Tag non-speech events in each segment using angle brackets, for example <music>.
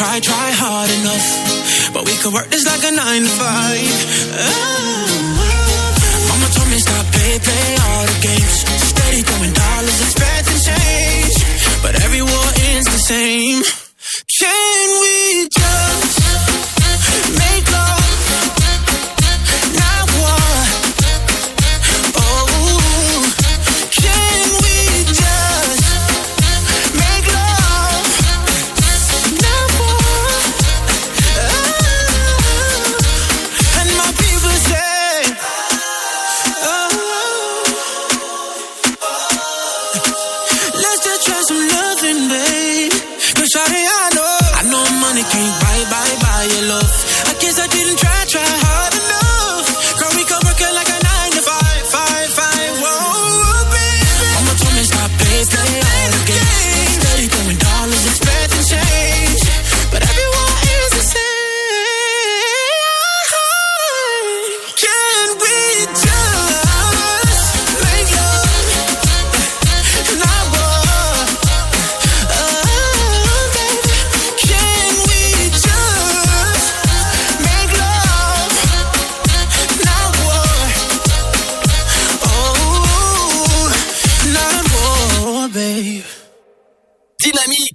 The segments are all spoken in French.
try, try hard enough. But we could work this like a nine to five. Oh. Mama told me stop play, play all the games. Steady throwing dollars, expecting change. But every war ends the same. Can we just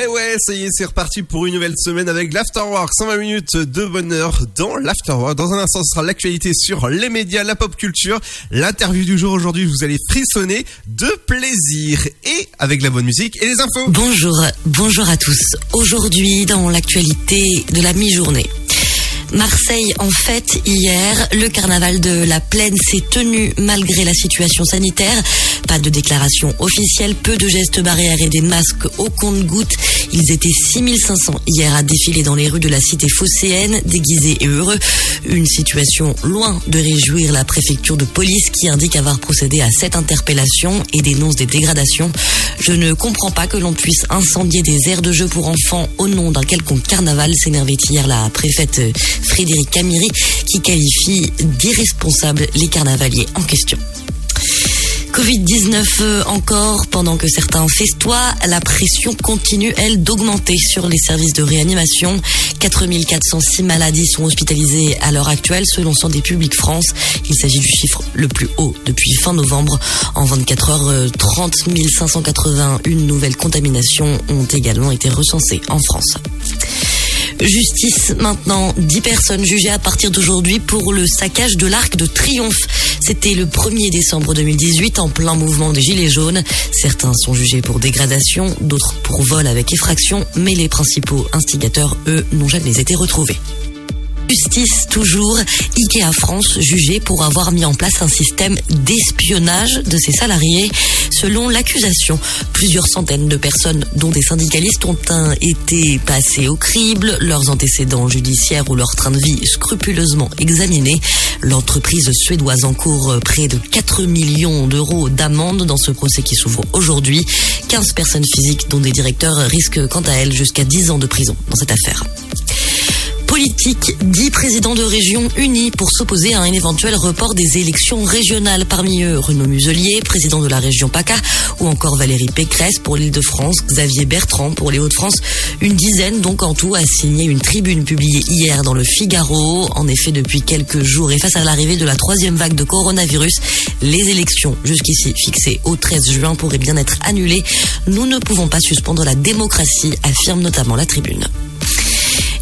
Et ouais, ça y est, c'est reparti pour une nouvelle semaine avec l'Afterwork. 120 minutes de bonheur dans l'Afterwork. Dans un instant, ce sera l'actualité sur les médias, la pop culture. L'interview du jour aujourd'hui, vous allez frissonner de plaisir et avec la bonne musique et les infos. Bonjour, bonjour à tous. Aujourd'hui, dans l'actualité de la mi-journée. Marseille en fête hier. Le carnaval de la plaine s'est tenu malgré la situation sanitaire. Pas de déclaration officielle, peu de gestes barrières et des masques au compte-gouttes. Ils étaient 6500 hier à défiler dans les rues de la cité phocéenne, déguisés et heureux. Une situation loin de réjouir la préfecture de police qui indique avoir procédé à cette interpellation et dénonce des dégradations. Je ne comprends pas que l'on puisse incendier des aires de jeu pour enfants au nom d'un quelconque carnaval, s'énervait hier la préfète Frédéric Camiri qui qualifie d'irresponsables les carnavaliers en question. Covid-19 euh, encore, pendant que certains festoient, la pression continue, elle, d'augmenter sur les services de réanimation. 4406 maladies sont hospitalisées à l'heure actuelle, selon Santé publique France. Il s'agit du chiffre le plus haut depuis fin novembre. En 24 heures, euh, 30 581 nouvelles contaminations ont également été recensées en France. Justice maintenant, 10 personnes jugées à partir d'aujourd'hui pour le saccage de l'Arc de Triomphe. C'était le 1er décembre 2018 en plein mouvement des Gilets jaunes. Certains sont jugés pour dégradation, d'autres pour vol avec effraction, mais les principaux instigateurs, eux, n'ont jamais été retrouvés. Justice toujours, Ikea France jugé pour avoir mis en place un système d'espionnage de ses salariés. Selon l'accusation, plusieurs centaines de personnes, dont des syndicalistes, ont été passées au crible, leurs antécédents judiciaires ou leur train de vie scrupuleusement examinés. L'entreprise suédoise encourt près de 4 millions d'euros d'amende dans ce procès qui s'ouvre aujourd'hui. 15 personnes physiques, dont des directeurs, risquent quant à elles jusqu'à 10 ans de prison dans cette affaire politique, 10 présidents de régions unis pour s'opposer à un éventuel report des élections régionales. Parmi eux, Renaud Muselier, président de la région PACA, ou encore Valérie Pécresse pour l'Île-de-France, Xavier Bertrand pour les Hauts-de-France. Une dizaine donc en tout a signé une tribune publiée hier dans le Figaro. En effet, depuis quelques jours et face à l'arrivée de la troisième vague de coronavirus, les élections jusqu'ici fixées au 13 juin pourraient bien être annulées. Nous ne pouvons pas suspendre la démocratie, affirme notamment la tribune.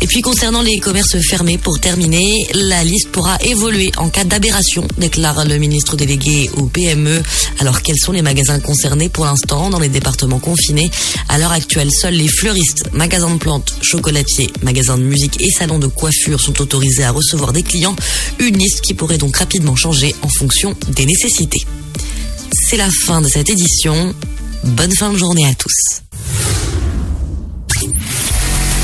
Et puis concernant les commerces fermés, pour terminer, la liste pourra évoluer en cas d'aberration, déclare le ministre délégué au PME. Alors quels sont les magasins concernés pour l'instant dans les départements confinés? À l'heure actuelle, seuls les fleuristes, magasins de plantes, chocolatiers, magasins de musique et salons de coiffure sont autorisés à recevoir des clients. Une liste qui pourrait donc rapidement changer en fonction des nécessités. C'est la fin de cette édition. Bonne fin de journée à tous.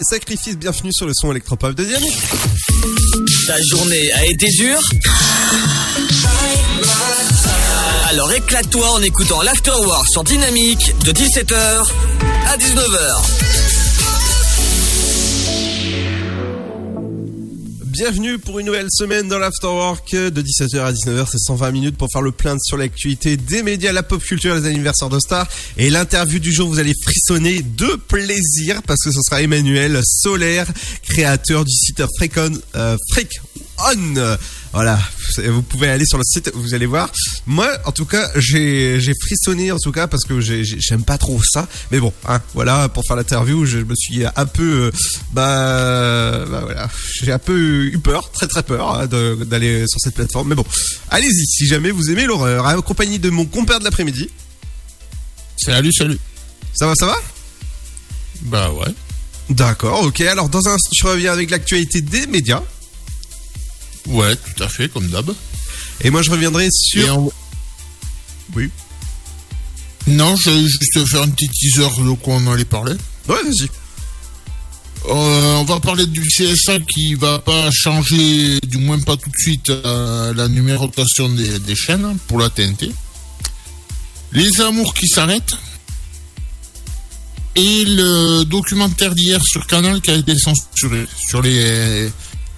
Sacrifice, bienvenue sur le son électropop de Dynamique. Ta journée a été dure Alors éclate-toi en écoutant l'Afterwork sur Dynamique de 17h à 19h. Bienvenue pour une nouvelle semaine dans l'Afterwork de 17h à 19h, c'est 120 minutes pour faire le plein sur l'actualité des médias, la pop culture, les anniversaires de stars et l'interview du jour, vous allez frissonner de plaisir parce que ce sera Emmanuel Solaire, créateur du site Freakon, euh. Voilà, vous pouvez aller sur le site, vous allez voir. Moi, en tout cas, j'ai frissonné en tout cas parce que j'ai- j'ai- j'aime pas trop ça. Mais bon, hein, voilà, pour faire l'interview, je me suis un peu, euh, bah, bah voilà, j'ai un peu eu peur, très très peur hein, d'aller sur cette plateforme. Mais bon, allez-y, si jamais vous aimez l'horreur, hein, accompagné de mon compère de l'après-midi. Salut, salut. Ça va, ça va? Bah ouais. D'accord, ok. Alors dans un, je reviens avec l'actualité des médias. Ouais, tout à fait, comme d'hab. Et moi, je reviendrai sur. on- Oui. Non, je vais juste faire un petit teaser de quoi on allait parler. Ouais, vas-y. Euh, on va parler du CSA qui va pas changer, du moins pas tout de suite, euh, la numérotation des, des chaînes pour la TNT. Les amours qui s'arrêtent. Et le documentaire d'hier sur Canal qui a été censuré sur les,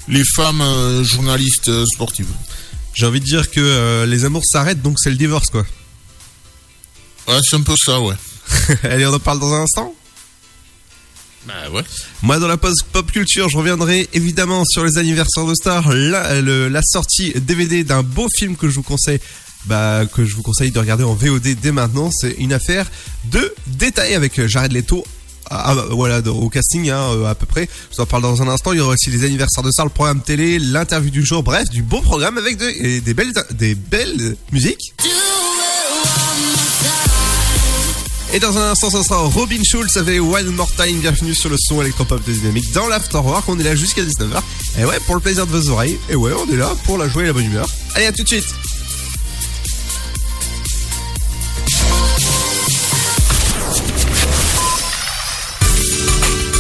les femmes euh, journalistes euh, sportives. J'ai envie de dire que euh, les amours s'arrêtent, donc c'est le divorce, quoi. Ouais, c'est un peu ça, ouais. <laughs> Allez, on en parle dans un instant. Bah ouais. Moi, dans la pause pop culture, je reviendrai évidemment sur les anniversaires de stars, la, le- la sortie DVD d'un beau film que je vous conseille, bah, que je vous conseille de regarder en VOD dès maintenant. C'est une affaire de détail avec Jared Leto. Ah, ah, voilà, de- au casting hein, euh, à peu près. Je vous en parle dans un instant. Il y aura aussi les anniversaires de stars, le programme télé, l'interview du jour. Bref, du beau programme avec des belles, des belles musiques. Et dans un instant, ce sera Robin Schulz avec One More Time. Bienvenue sur le son électropop de Dynamique dans l'Afterwork. On est là jusqu'à 19h. Et ouais, pour le plaisir de vos oreilles. Et ouais, on est là pour la joie et la bonne humeur. Allez, à tout de suite.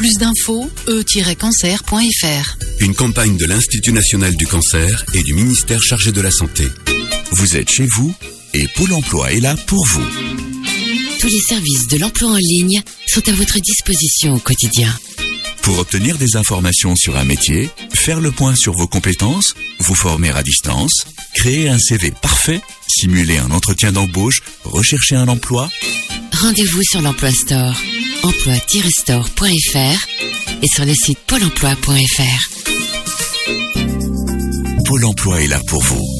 Plus d'infos, e-cancer.fr. Une campagne de l'Institut national du cancer et du ministère chargé de la santé. Vous êtes chez vous et Pôle emploi est là pour vous. Tous les services de l'emploi en ligne sont à votre disposition au quotidien. Pour obtenir des informations sur un métier, faire le point sur vos compétences, vous former à distance, créer un CV parfait, simuler un entretien d'embauche, rechercher un emploi, Rendez-vous sur l'Emploi Store, emploi-store.fr et sur le site pôle emploi.fr. Pôle emploi est là pour vous.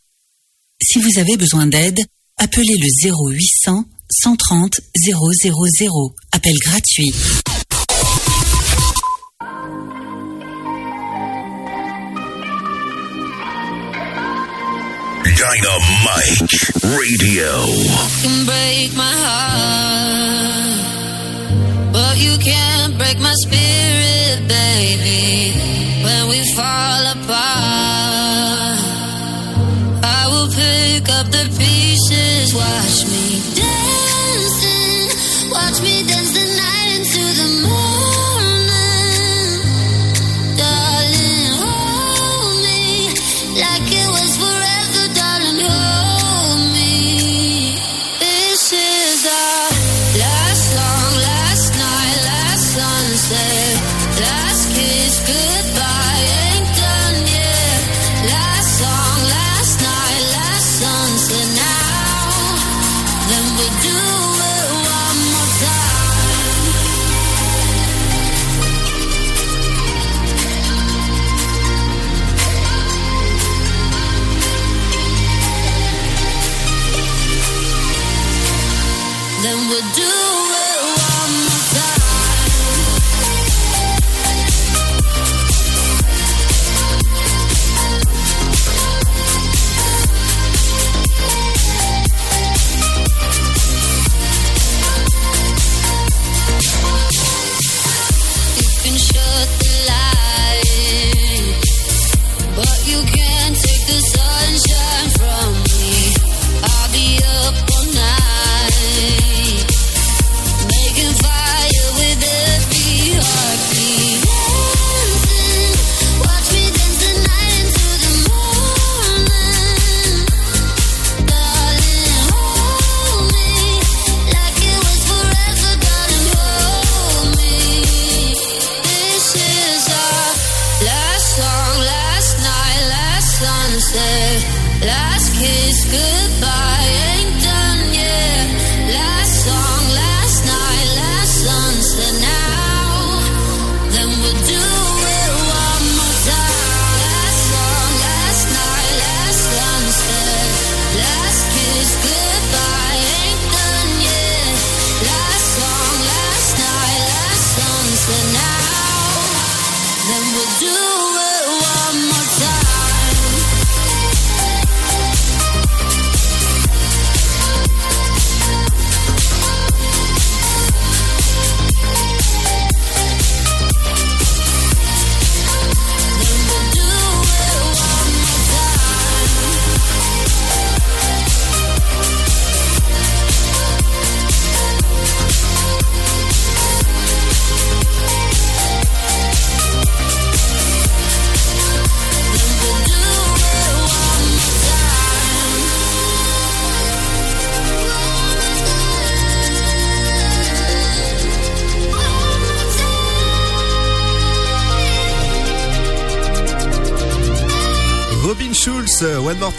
Si vous avez besoin d'aide, Appelez le 0800 130 000. Appel gratuit. Dynamite Radio. can break my heart, but you can't break my spirit, baby. When we fall apart, pieces. Watch me dancing,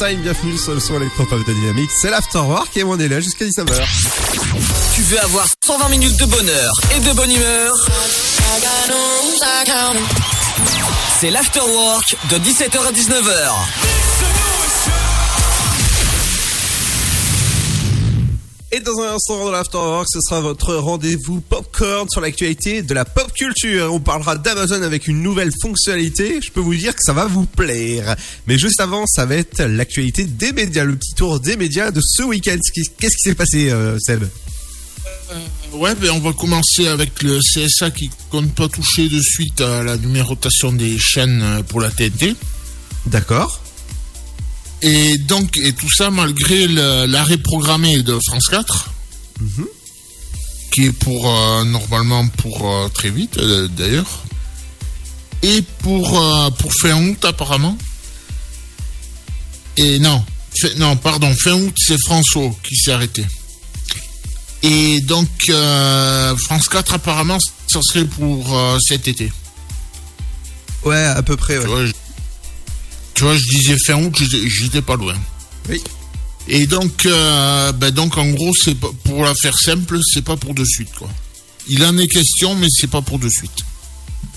Bienvenue sur le son électropop de Dynamique. C'est l'Afterwork et on est là jusqu'à 19h. Tu veux avoir 120 minutes de bonheur et de bonne humeur? C'est l'Afterwork de 17h à 19h. Et dans un instant dans l'Afterwork, ce sera votre rendez-vous popcorn sur l'actualité de la pop culture. On parlera d'Amazon avec une nouvelle fonctionnalité. Je peux vous dire que ça va vous plaire. Mais juste avant, ça va être l'actualité des médias, le petit tour des médias de ce week-end. Qu'est-ce qui s'est passé, euh, Seb? Ouais, ben on va commencer avec le CSA qui compte pas toucher de suite à la numérotation des chaînes euh, pour la TNT. D'accord. Et donc, et tout ça malgré l'arrêt programmé de France 4, qui est pour euh, normalement pour euh, très vite euh, d'ailleurs, et pour pour fin août apparemment. Et non, fin- non pardon, fin août c'est François qui s'est arrêté. Et donc France 4 apparemment ça serait pour cet été. Ouais, à peu près. Ouais. Tu vois, je disais fin août, j'étais- pas loin. Oui. Et donc, euh, ben donc en gros, c'est pas- pour la faire simple, c'est pas pour de suite quoi. Il en est question, mais c'est pas pour de suite.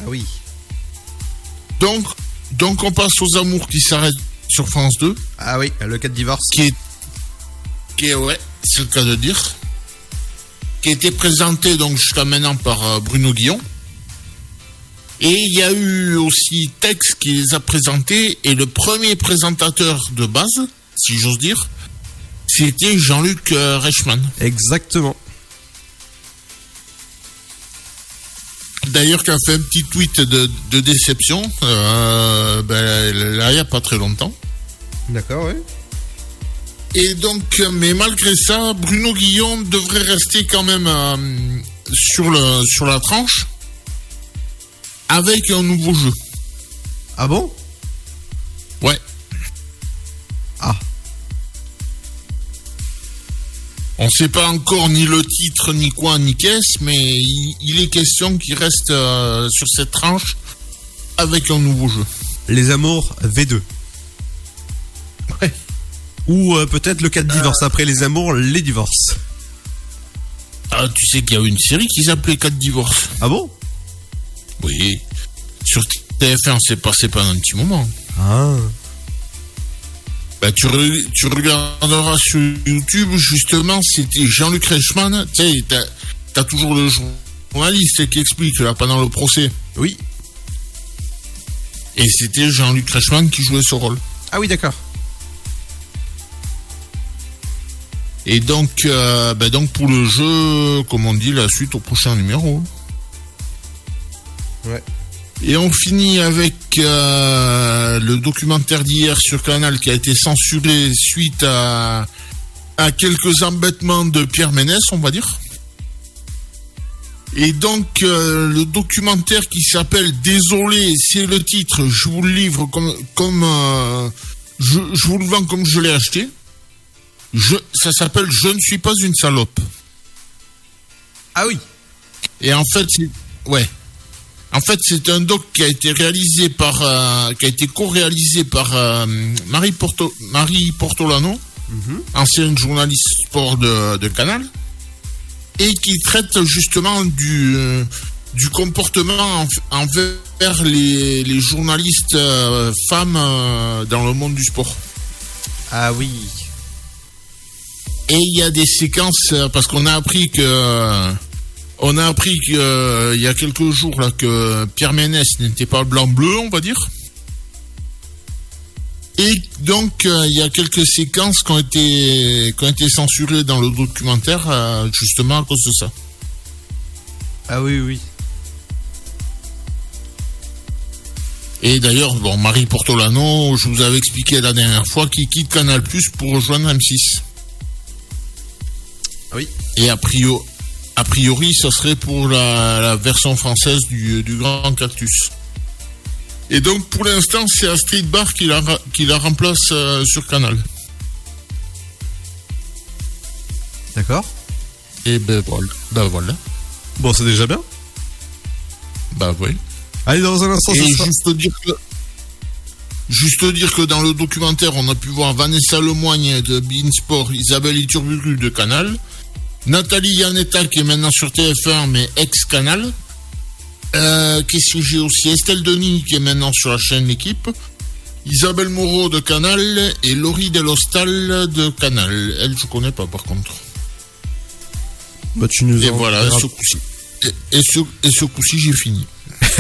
Ah oui. Donc, donc on passe aux amours qui s'arrêtent sur France 2. Ah oui, le cas de divorce. Qui est qui est, ouais, c'est le cas de dire, qui a été présenté donc jusqu'à maintenant par euh, Bruno Guillon. Et il y a eu aussi Tex qui les a présentés, et le premier présentateur de base, si j'ose dire, c'était Jean-Luc euh, Reichmann. Exactement. D'ailleurs, qui a fait un petit tweet de, de déception, euh, ben, là, il n'y a pas très longtemps. D'accord, oui. Et donc, mais malgré ça, Bruno Guillon devrait rester quand même euh, sur, le, sur la tranche avec un nouveau jeu. Ah bon? Ouais. Ah. On sait pas encore ni le titre, ni quoi, ni qu'est-ce, mais il, il est question qu'il reste euh, sur cette tranche avec un nouveau jeu. Les Amours V2. Ouais. Ou euh, peut-être le cas de divorce. Après les Amours, les divorces. Ah, tu sais qu'il y a eu une série qui s'appelait 4 divorces. Ah bon? Oui. Sur TF1, c'est passé pendant un petit moment. Ah. Bah, tu, re- tu regarderas sur YouTube, justement, c'était Jean-Luc Reichmann. Tu sais, t'as, toujours le journaliste qui explique, là, pendant le procès. Oui. Et c'était Jean-Luc Reichmann qui jouait ce rôle. Ah oui, d'accord. Et donc, euh, bah, donc pour le jeu, comme on dit, la suite au prochain numéro. Ouais. Et on finit avec euh, le documentaire d'hier sur Canal qui a été censuré suite à, à quelques embêtements de Pierre Ménès, on va dire. Et donc euh, le documentaire qui s'appelle Désolé, c'est le titre, je vous le livre comme, comme euh, je, je vous le vends comme je l'ai acheté. Je, ça s'appelle Je ne suis pas une salope. Ah oui. Et en fait, c'est, ouais. En fait, c'est un doc qui a été réalisé par, euh, qui a été co-réalisé par euh, Marie, Porto, Marie Portolano, ancienne journaliste sport de, de Canal, et qui traite justement du, euh, du comportement en- envers les, les journalistes femmes dans le monde du sport. Ah oui. Et il y a des séquences parce qu'on a appris que on a appris que euh, y a quelques jours là que Pierre Ménès n'était pas blanc bleu, on va dire. Et donc euh, il y a quelques séquences qui ont été qui ont été censurées dans le documentaire euh, justement à cause de ça. Ah oui, oui. Et d'ailleurs, bon, Marie Portolano, je vous avais expliqué la dernière fois qu'il quitte Canal Plus pour rejoindre M6. Oui. Et a priori, a priori, ça serait pour la, la version française du, du Grand Cactus. Et donc, pour l'instant, c'est Astrid Bar qui la, qui la remplace euh, sur Canal. D'accord. Et ben voilà. Ben voilà. Bon, c'est déjà bien. Bah oui. Allez, dans un instant, Et ça sera- juste dire que juste dire que dans le documentaire, on a pu voir Vanessa Lemoigne de Bein Sport, Isabelle Iturburu de Canal, Nathalie Yanetta qui est maintenant sur TF1 mais ex-Canal. Euh, Qu'est-ce que j'ai aussi Estelle Denis qui est maintenant sur la chaîne L'équipe. Isabelle Moreau de Canal et Laurie Delostal de Canal. Elle, je connais pas par contre. Bah, tu nous Et en voilà, diras- ce coup-ci. Et, et ce, et ce coup-ci, j'ai fini.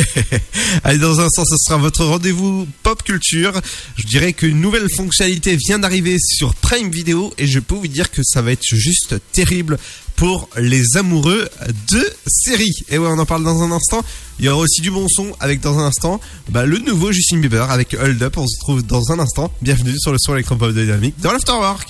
<laughs> Allez, dans un instant, ce sera votre rendez-vous pop culture. Je dirais qu'une nouvelle fonctionnalité vient d'arriver sur Prime Video et je peux vous dire que ça va être juste terrible pour les amoureux de séries. Et ouais, on en parle dans un instant. Il y aura aussi du bon son avec dans un instant bah, le nouveau Justin Bieber avec Hold Up. On se retrouve dans un instant. Bienvenue sur le son électropop dynamique dans l'Afterwork.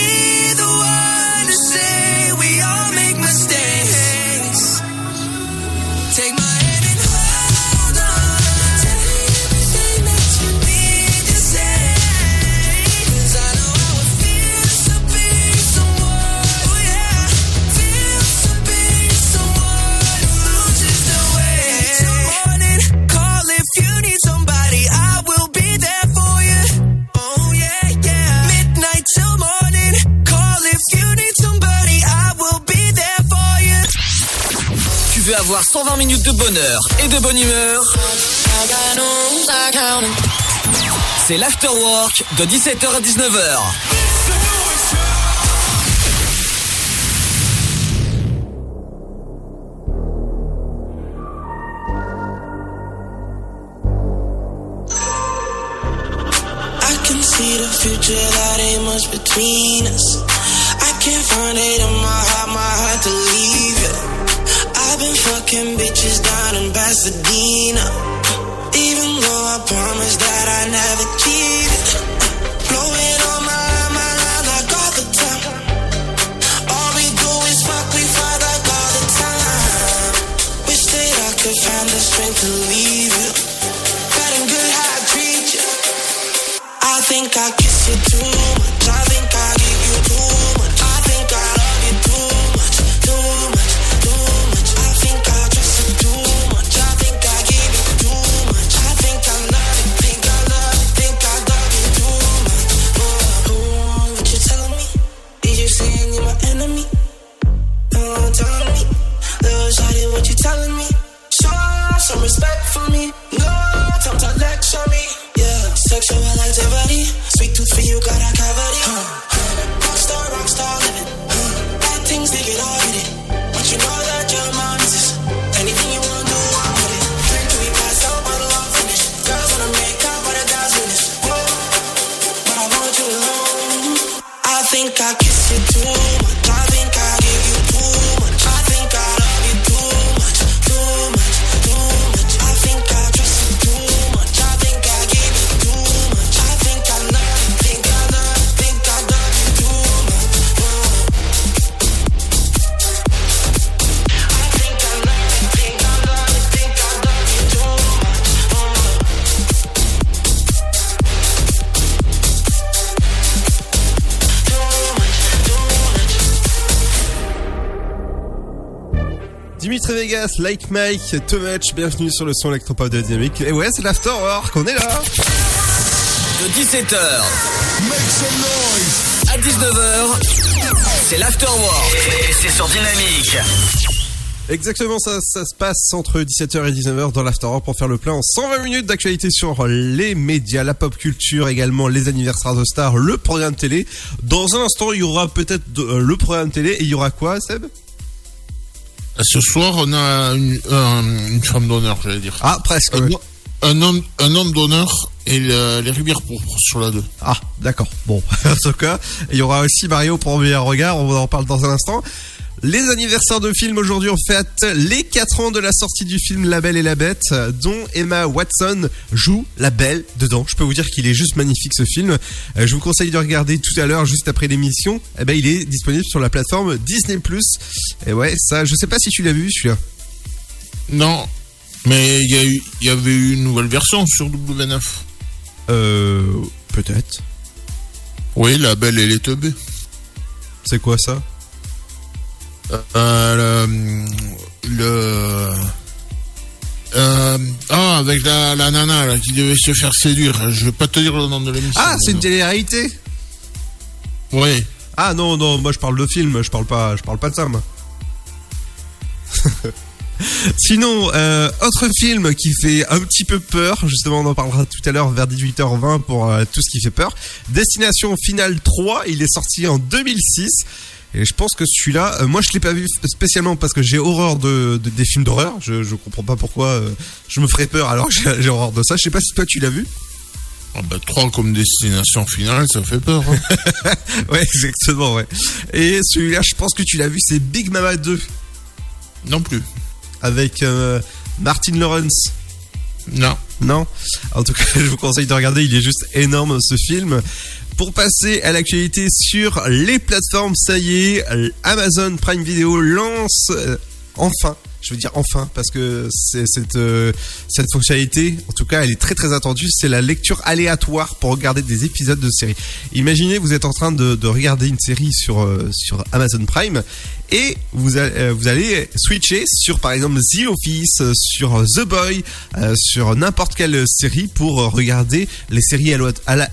veux avoir 120 minutes de bonheur et de bonne humeur C'est l'afterwork de 17h à 19h. I can see the future, that ain't between us. I can't find it in. Been fucking bitches down in Pasadena. Even though I promised that I never cheated. Blowing my line, my line like all the time. All we do is fuck, we fight like all the time. I could find the strength to leave you. Good how I treat you. I think I kiss you too much. Vegas, Like Mike, Too Much, bienvenue sur le son électropop de Dynamique. Et ouais, c'est l'afterwork, on est là De 17h à 19h, c'est l'afterwork. Et c'est sur Dynamique. Exactement, ça, ça se passe entre 17h et 19h dans l'afterwork pour faire le plein en 120 minutes d'actualité sur les médias, la pop culture, également les anniversaires de stars, le programme télé. Dans un instant, il y aura peut-être euh, le programme télé et il y aura quoi, Seb? Ce soir, on a une, un- une femme d'honneur, j'allais dire. Ah, presque. Un, homme, un homme d'honneur et le- les rivières pourpres sur la 2. Ah, d'accord. Bon, <laughs> en tout cas, il y aura aussi Mario pour un meilleur regard, on en parle dans un instant. Les anniversaires de films aujourd'hui, on fête les 4 ans de la sortie du film La Belle et la Bête, dont Emma Watson joue la Belle dedans. Je peux vous dire qu'il est juste magnifique ce film. Euh, Je vous conseille de regarder tout à l'heure, juste après l'émission. Eh ben, il est disponible sur la plateforme Disney+. Et ouais, ça, je sais pas si tu l'as vu celui-là. Non, mais il y, y avait eu une nouvelle version sur W9. Euh, peut-être. Oui, la belle et les teubés. C'est quoi ça? Le, le- euh, ah, avec la, la nana là, qui devait se faire séduire. Je vais pas te dire le nom de l'émission. Ah, c'est une télé-réalité. Oui. Ah non non, moi je parle de film, je parle pas, je parle pas de ça. Moi. <laughs> Sinon, euh, autre film qui fait un petit peu peur, justement on en parlera tout à l'heure vers 18h20 pour euh, tout ce qui fait peur. Destination Finale 3, il est sorti en 2006. Et je pense que celui-là, euh, moi je l'ai pas vu spécialement parce que j'ai horreur de, de- des films d'horreur. Je, je comprends pas pourquoi euh, je me ferais peur alors que j'ai j'ai horreur de ça. Je sais pas si toi tu l'as vu. Ah bah, 3 comme destination finale, ça fait peur. hein. <laughs> ouais, exactement, ouais. Et celui-là, je pense que tu l'as vu, c'est Big Mama 2. non plus. Avec euh, Martin Lawrence. Non. Non En tout cas, <laughs> je vous conseille de regarder, il est juste énorme ce film. Pour passer à l'actualité sur les plateformes, ça y est, Amazon Prime Video lance euh, enfin, je veux dire enfin, parce que cette, euh, cette fonctionnalité, en tout cas, elle est très très attendue, c'est la lecture aléatoire pour regarder des épisodes de séries. Imaginez, vous êtes en train de, de regarder une série sur, euh, sur Amazon Prime et euh, vous allez switcher sur par exemple The Office, euh, sur The Boy, euh, sur n'importe quelle série pour euh, regarder les séries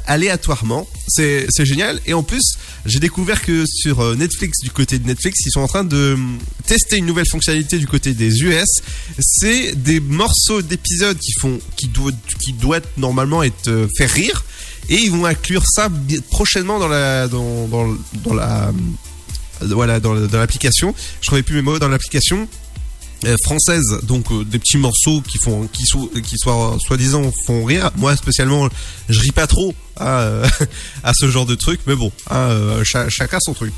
aléatoirement. C'est génial. Et en plus, j'ai découvert que sur euh, Netflix, du côté de Netflix, ils sont en train de hum, tester une nouvelle fonctionnalité du côté des US. C'est des morceaux d'épisodes qui font, qui doivent, qui doivent normalement être euh, faire rire. Et ils vont inclure ça prochainement dans la, dans, dans, dans la, hum, voilà dans, dans l'application. Je trouvais plus mes mots dans l'application euh, française. Donc euh, des petits morceaux qui font qui qui soient soi-disant font rire. Moi spécialement je ris pas trop à, <laughs> euh, ce genre de truc mais bon hein, euh, cha- chacun son truc.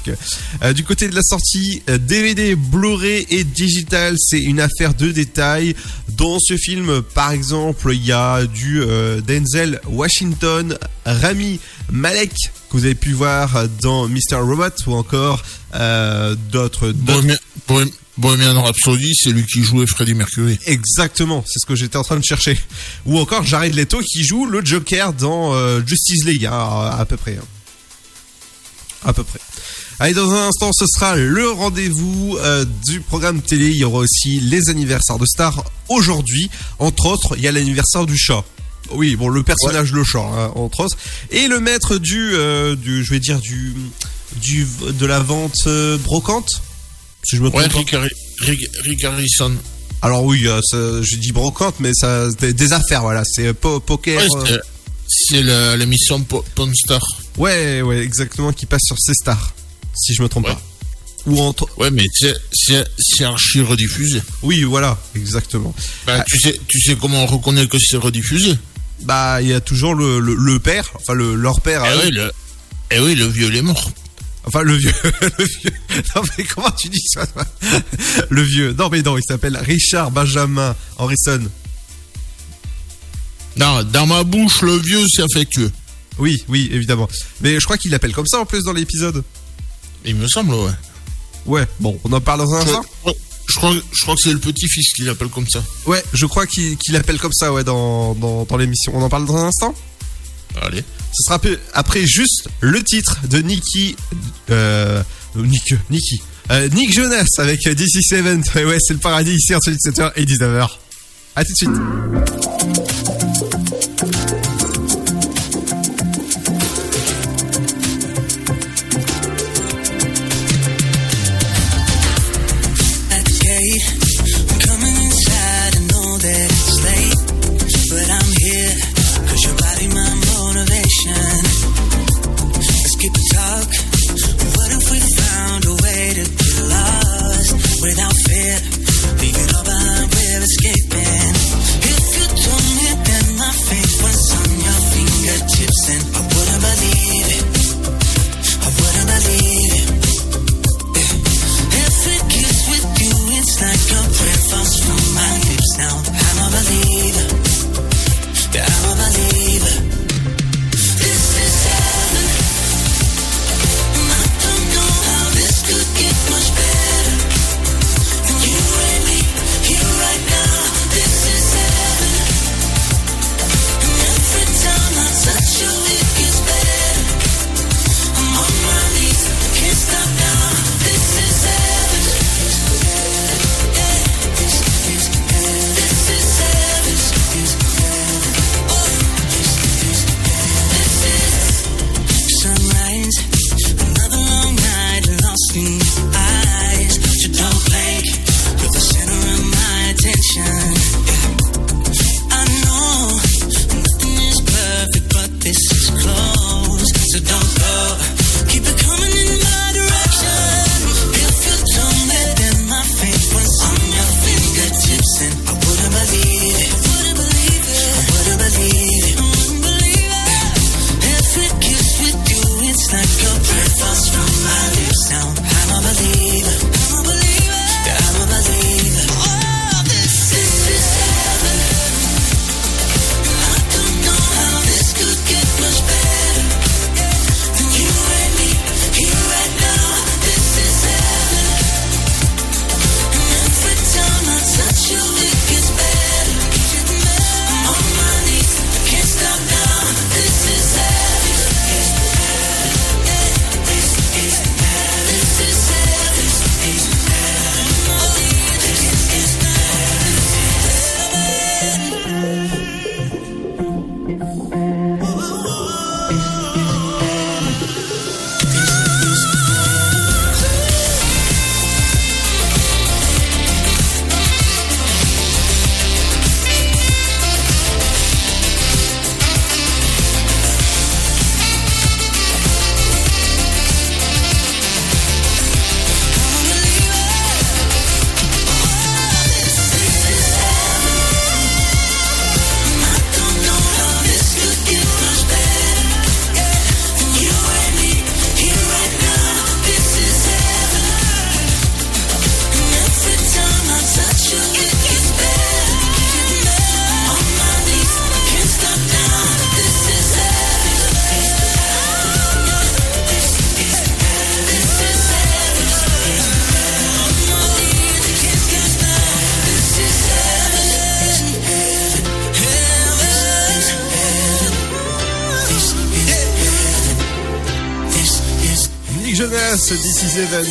Euh, du côté de la sortie euh, DVD Blu-ray et digital c'est une affaire de détail. Dans ce film par exemple il y a du euh, Denzel Washington Rami Malek que vous avez pu voir dans Mr. Robot ou encore euh, d'autres Bohemian, Bohem- Bohemian Rhapsody, c'est lui qui jouait Freddie Mercury. Exactement, c'est ce que j'étais en train de chercher. Ou encore Jared Leto qui joue le Joker dans euh, Justice League, hein, à, à peu près. hein. À peu près. Allez, dans un instant, ce sera le rendez-vous euh, du programme télé. Il y aura aussi les anniversaires de stars aujourd'hui. Entre autres, il y a l'anniversaire du chat. Oui, bon, le personnage le chat, hein, entre autres. Et le maître du, euh, du, je vais dire du, du, de la vente euh, brocante. Si je me trompe Ouais. Rick, Harri- Rick- Rick Harrison. Alors oui, euh, ça, je dis brocante, mais ça, des, des affaires, voilà. C'est po- poker. Ouais, c'est- l'émission Pawn Star. ouais, ouais, exactement, qui passe sur C-Star, si je me trompe pas. Ou entre. Ouais, mais c'est- c'est c'est archi rediffusé. Oui, voilà, exactement. Bah, tu, sais, tu sais comment on reconnaît que c'est rediffusé? Bah, il y a toujours le, le, le père, enfin le, leur père. Eh oui, le, eh oui, le vieux, il est mort. Enfin, le vieux, <laughs> le vieux. Non, mais comment tu dis ça Le vieux. Non, mais non, il s'appelle Richard Benjamin Harrison. Non, dans ma bouche, le vieux, c'est affectueux. Oui, oui, évidemment. Mais je crois qu'il l'appelle comme ça en plus dans l'épisode. Il me semble, ouais. Ouais, bon, on en parle dans un instant. je crois, je crois que c'est le petit-fils qui l'appelle comme ça. Ouais, je crois qu'il l'appelle comme ça, ouais, dans, dans, dans l'émission. On en parle dans un instant Allez. Ce sera après juste le titre de Nicky. Euh, Nick, Nicky. Euh, Nick Jonas avec DC 7. Ouais, ouais, c'est le paradis ici entre 17h et 19h. A tout de suite.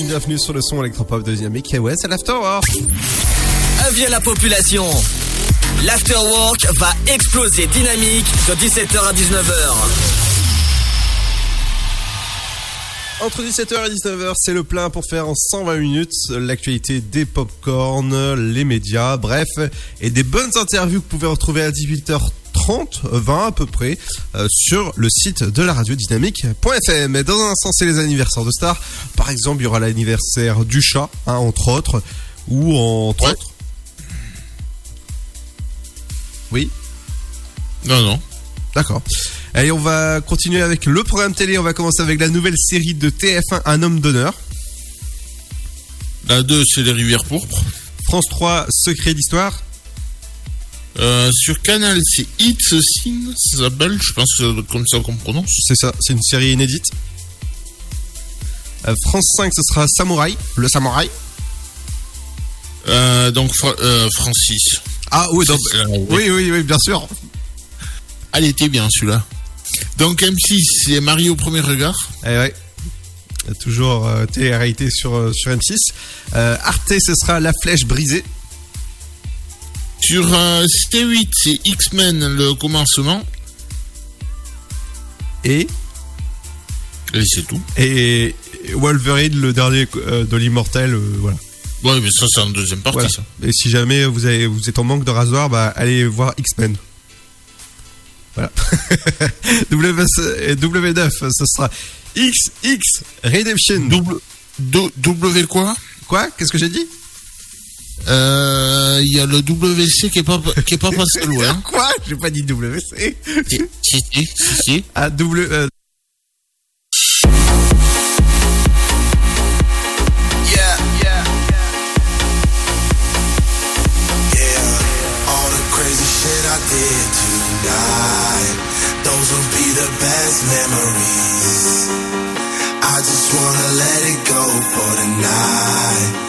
Bienvenue sur le son électropop de Dynamique. Et ouais, c'est l'Afterwork. Avis à la population. L'afterwork va exploser dynamique de 17h à 19h. Entre 17h et 19h, c'est le plein pour faire en 120 minutes l'actualité des popcorn, les médias, bref, et des bonnes interviews que vous pouvez retrouver à 18h30, 20 à peu près, euh, sur le site de la radio dynamique.fm. Et dans un instant, c'est les anniversaires de stars. Par exemple, il y aura l'anniversaire du chat, hein, entre autres, ou entre autres. Oui Non, non. D'accord. Allez, on va continuer avec le programme télé. On va commencer avec la nouvelle série de TF1, Un homme d'honneur. La 2, c'est les rivières pourpres. France 3, Secret d'histoire. Euh, sur Canal, c'est It's a Sin, ça s'appelle. Je pense que être comme ça qu'on prononce. C'est ça, c'est une série inédite. Euh, France 5, ce sera Samouraï, le Samouraï. Euh, donc, Fra- euh, Francis. Ah oui, donc- C'est- oui, oui, oui, bien sûr. Elle était bien, celui-là. Donc, M6, c'est Marie au premier regard. Eh ouais. Toujours télé-réalité sur, sur M6. Euh, Arte, ce sera La Flèche Brisée. Sur euh, C8, c'est X-Men, le commencement. Et Et c'est tout. Et Wolverine, le dernier euh, de l'immortel, euh, voilà. Ouais, mais ça, c'est en deuxième partie, Voilà. ça. Et si jamais vous, avez, vous êtes en manque de rasoir, bah, allez voir X-Men. Voilà. <laughs> W, et W9, ce sera XX Redemption. W, w quoi? Quoi? Qu'est-ce que j'ai dit? Euh, Il y a le WC qui est pas, qui est pas passé <laughs> loin. Quoi? J'ai pas dit WC. Si, si, si. Ah, W. euh, Yeah, yeah. Yeah, all the crazy shit I did tonight. Those will be the best memories. I just wanna let it go for the night.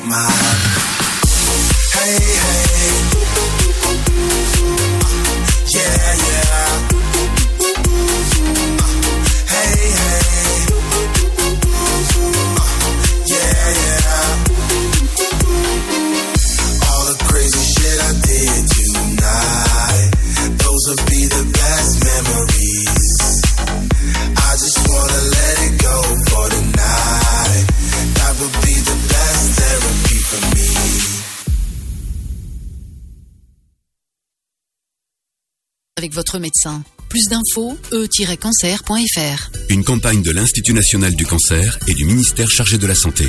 Don't votre médecin. Plus d'infos, e-cancer.fr. Une campagne de l'Institut national du cancer et du ministère chargé de la santé.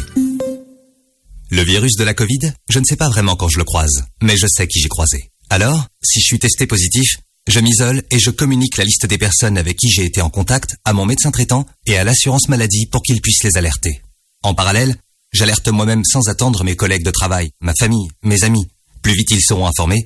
Le virus de la Covid, je ne sais pas vraiment quand je le croise, mais je sais qui j'ai croisé. Alors, si je suis testé positif, Je m'isole et je communique la liste des personnes avec qui j'ai été en contact à mon médecin traitant et à l'assurance maladie pour qu'ils puissent les alerter. En parallèle, j'alerte moi-même sans attendre mes collègues de travail, ma famille, mes amis. Plus vite ils seront informés,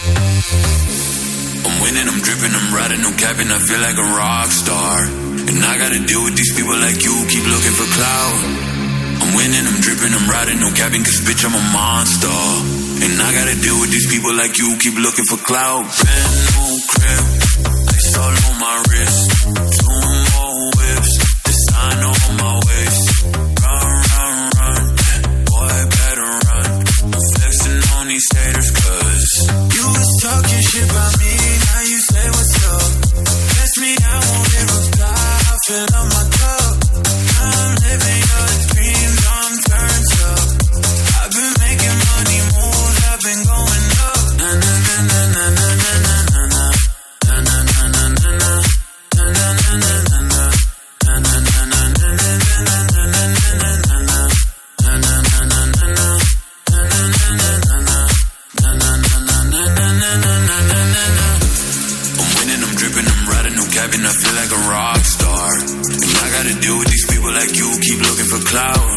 I'm winning, I'm dripping, I'm riding, no capping. I feel like a rock star. And I gotta deal with these people like you, keep looking for clout. I'm winning, I'm dripping, I'm riding, no capping, cause bitch, I'm a monster. And I gotta deal with these people like you, keep looking for clout. Brand new crib, ice all on my wrist. Two more whips, designer on my waist. Haters, cause you was talking shit about me, now you say what's up. Text me, I won't reply, I fill up a rock star. And I gotta deal with these people like you keep looking for clout.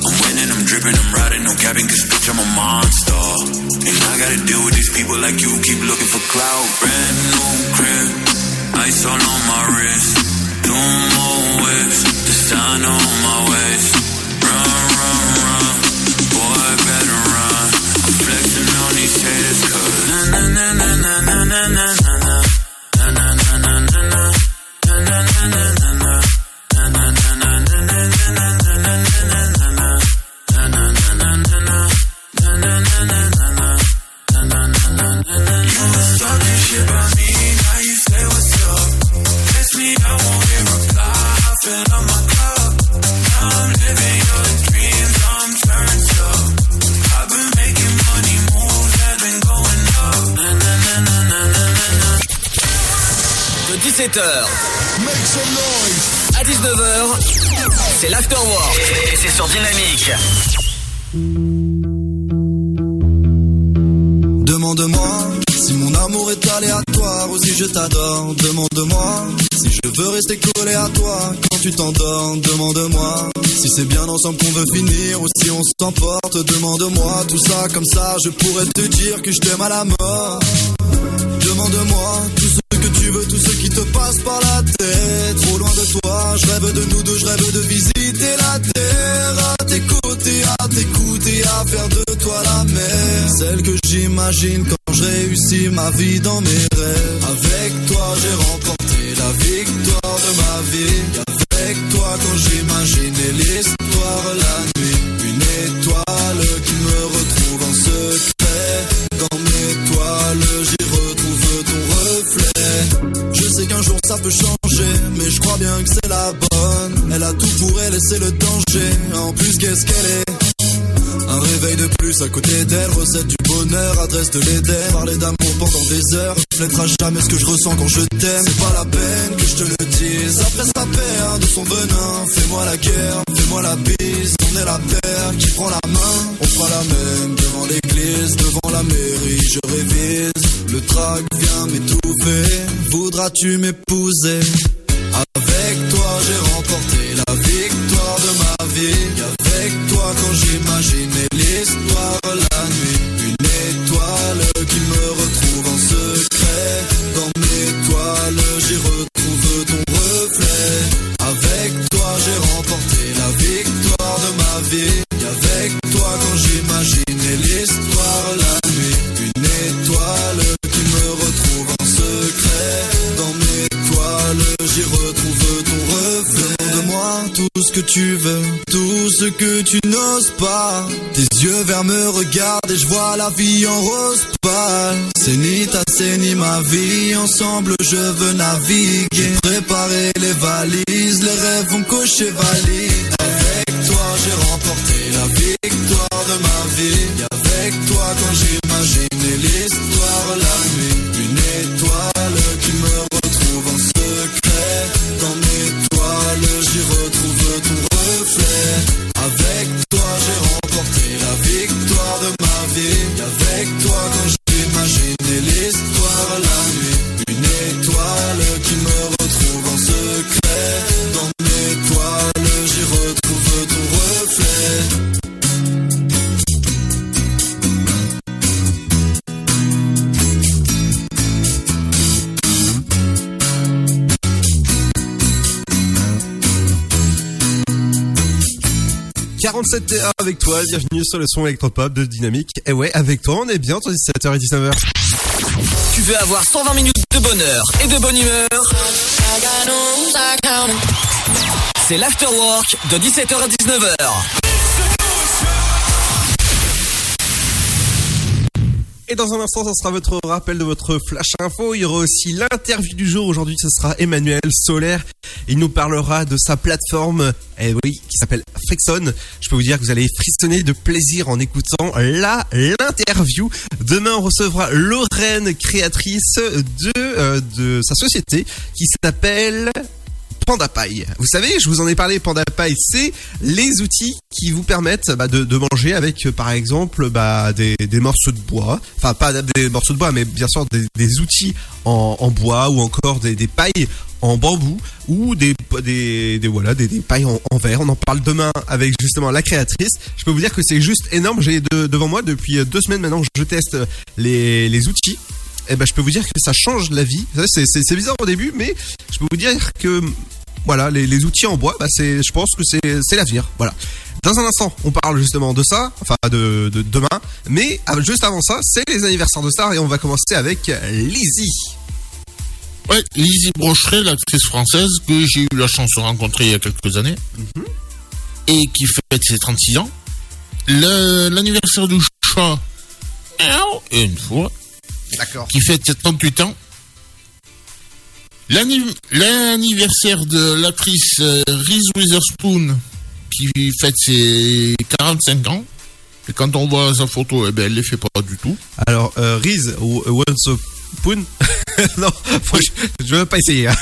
I'm winning, I'm dripping, I'm riding, no capping, cause bitch, I'm a monster. And I gotta deal with these people like you keep looking for clout. Brand new crib, ice all on my wrist. Two more whips, the sign on my waist. Run, run, run, boy, better run. I'm flexing on these haters, cause na na na na na na na. 7 h Make. À 19h, c'est l'Afterwork. Et c'est sur Dynamique. Demande-moi si mon amour est aléatoire ou si je t'adore. Demande-moi si je veux rester collé à toi quand tu t'endors. Demande-moi si c'est bien ensemble qu'on veut finir ou si on s'emporte. Demande-moi tout ça comme ça, je pourrais te dire que je t'aime à la mort. Demande-moi tout ce que tu veux, tout ce qui te passe par la tête. Trop loin de toi, je rêve de nous deux, je rêve de visiter la terre. À tes côtés, à t'écouter, à faire de toi la mère. Celle que j'imagine quand je réussis ma vie dans mes rêves. Avec toi, j'ai remporté la victoire de ma vie. Avec toi, quand j'imaginais l'histoire la nuit. Une étoile qui me retrouve en secret. Dans mes toiles, j'y retrouve ton reflet. Sais qu'un jour ça peut changer, mais je crois bien que c'est la bonne. Elle a tout pour elle et c'est le danger. En plus, qu'est-ce qu'elle est? Un réveil de plus à côté d'elle, recette du bonheur, adresse de l'Éden. Parler d'amour pendant des heures, reflètera jamais ce que je ressens quand je t'aime. C'est pas la peine que je te le dise. Après sa paire de son venin, fais-moi la guerre, fais-moi la bise. On est la paire qui prend la main. On fera la même devant l'église, devant la mairie. Je révise, le trac vient m'étouffer. Voudras-tu m'épouser? Avec toi, j'ai remporté la victoire de ma vie. Avec toi, quand j'imaginais l'histoire la nuit, ce que tu veux, tout ce que tu n'oses pas. Tes yeux verts me regardent et je vois la vie en rose pâle. C'est ni ta, c'est ni ma vie, ensemble je veux naviguer. J'ai préparé les valises, les rêves vont cocher valise. Avec toi j'ai remporté la victoire de ma vie. Et avec toi quand j'imaginais l'histoire la 47 heures avec toi, bienvenue sur le son électropop de Dynamique. Et ouais, avec toi, on est bien entre 17h et 19h. Tu veux avoir 120 minutes de bonheur et de bonne humeur? C'est l'afterwork de 17h à 19h. Et dans un instant, ça sera votre rappel de votre flash info. Il y aura aussi l'interview du jour. Aujourd'hui, ce sera Emmanuel Solaire. Il nous parlera de sa plateforme, eh oui, qui s'appelle Frixon. Je peux vous dire que vous allez frissonner de plaisir en écoutant la l'interview. Demain, on recevra Lorraine, créatrice de euh, de sa société qui s'appelle Panda Pie. Vous savez, je vous en ai parlé, Panda Pie, c'est les outils qui vous permettent bah, de, manger avec, euh, par exemple, bah, des, morceaux de bois. Enfin, pas des morceaux de bois, mais bien sûr des, outils en, bois ou encore des, pailles en bambou ou des, voilà des, pailles en, verre. On en parle demain avec justement la créatrice. Je peux vous dire que c'est juste énorme. J'ai de- devant moi depuis euh, deux semaines maintenant, je teste les, les outils. Et ben, je peux vous dire que ça change la vie. C'est bizarre au début, mais je peux vous dire que voilà, les, les outils en bois, bah c'est, je pense que c'est, c'est l'avenir. Voilà. Dans un instant, on parle justement de ça, enfin de, de demain, mais ah, juste avant ça, c'est les anniversaires de stars et on va commencer avec Lizzie. Ouais, Lizzie Brocheret, l'actrice française que j'ai eu la chance de rencontrer il y a quelques années et qui fête ses 36 ans. Le- L'anniversaire du chat, une fois, D'accord. qui fête ses 38 ans. L'anni- L'anniversaire de l'actrice euh, Reese Witherspoon qui fête ses 45 ans. Et quand on voit sa photo, eh ben, elle les fait pas du tout. Alors, euh, ou euh, Once Upon <laughs> Non, faut- je, je vais pas essayer. hein.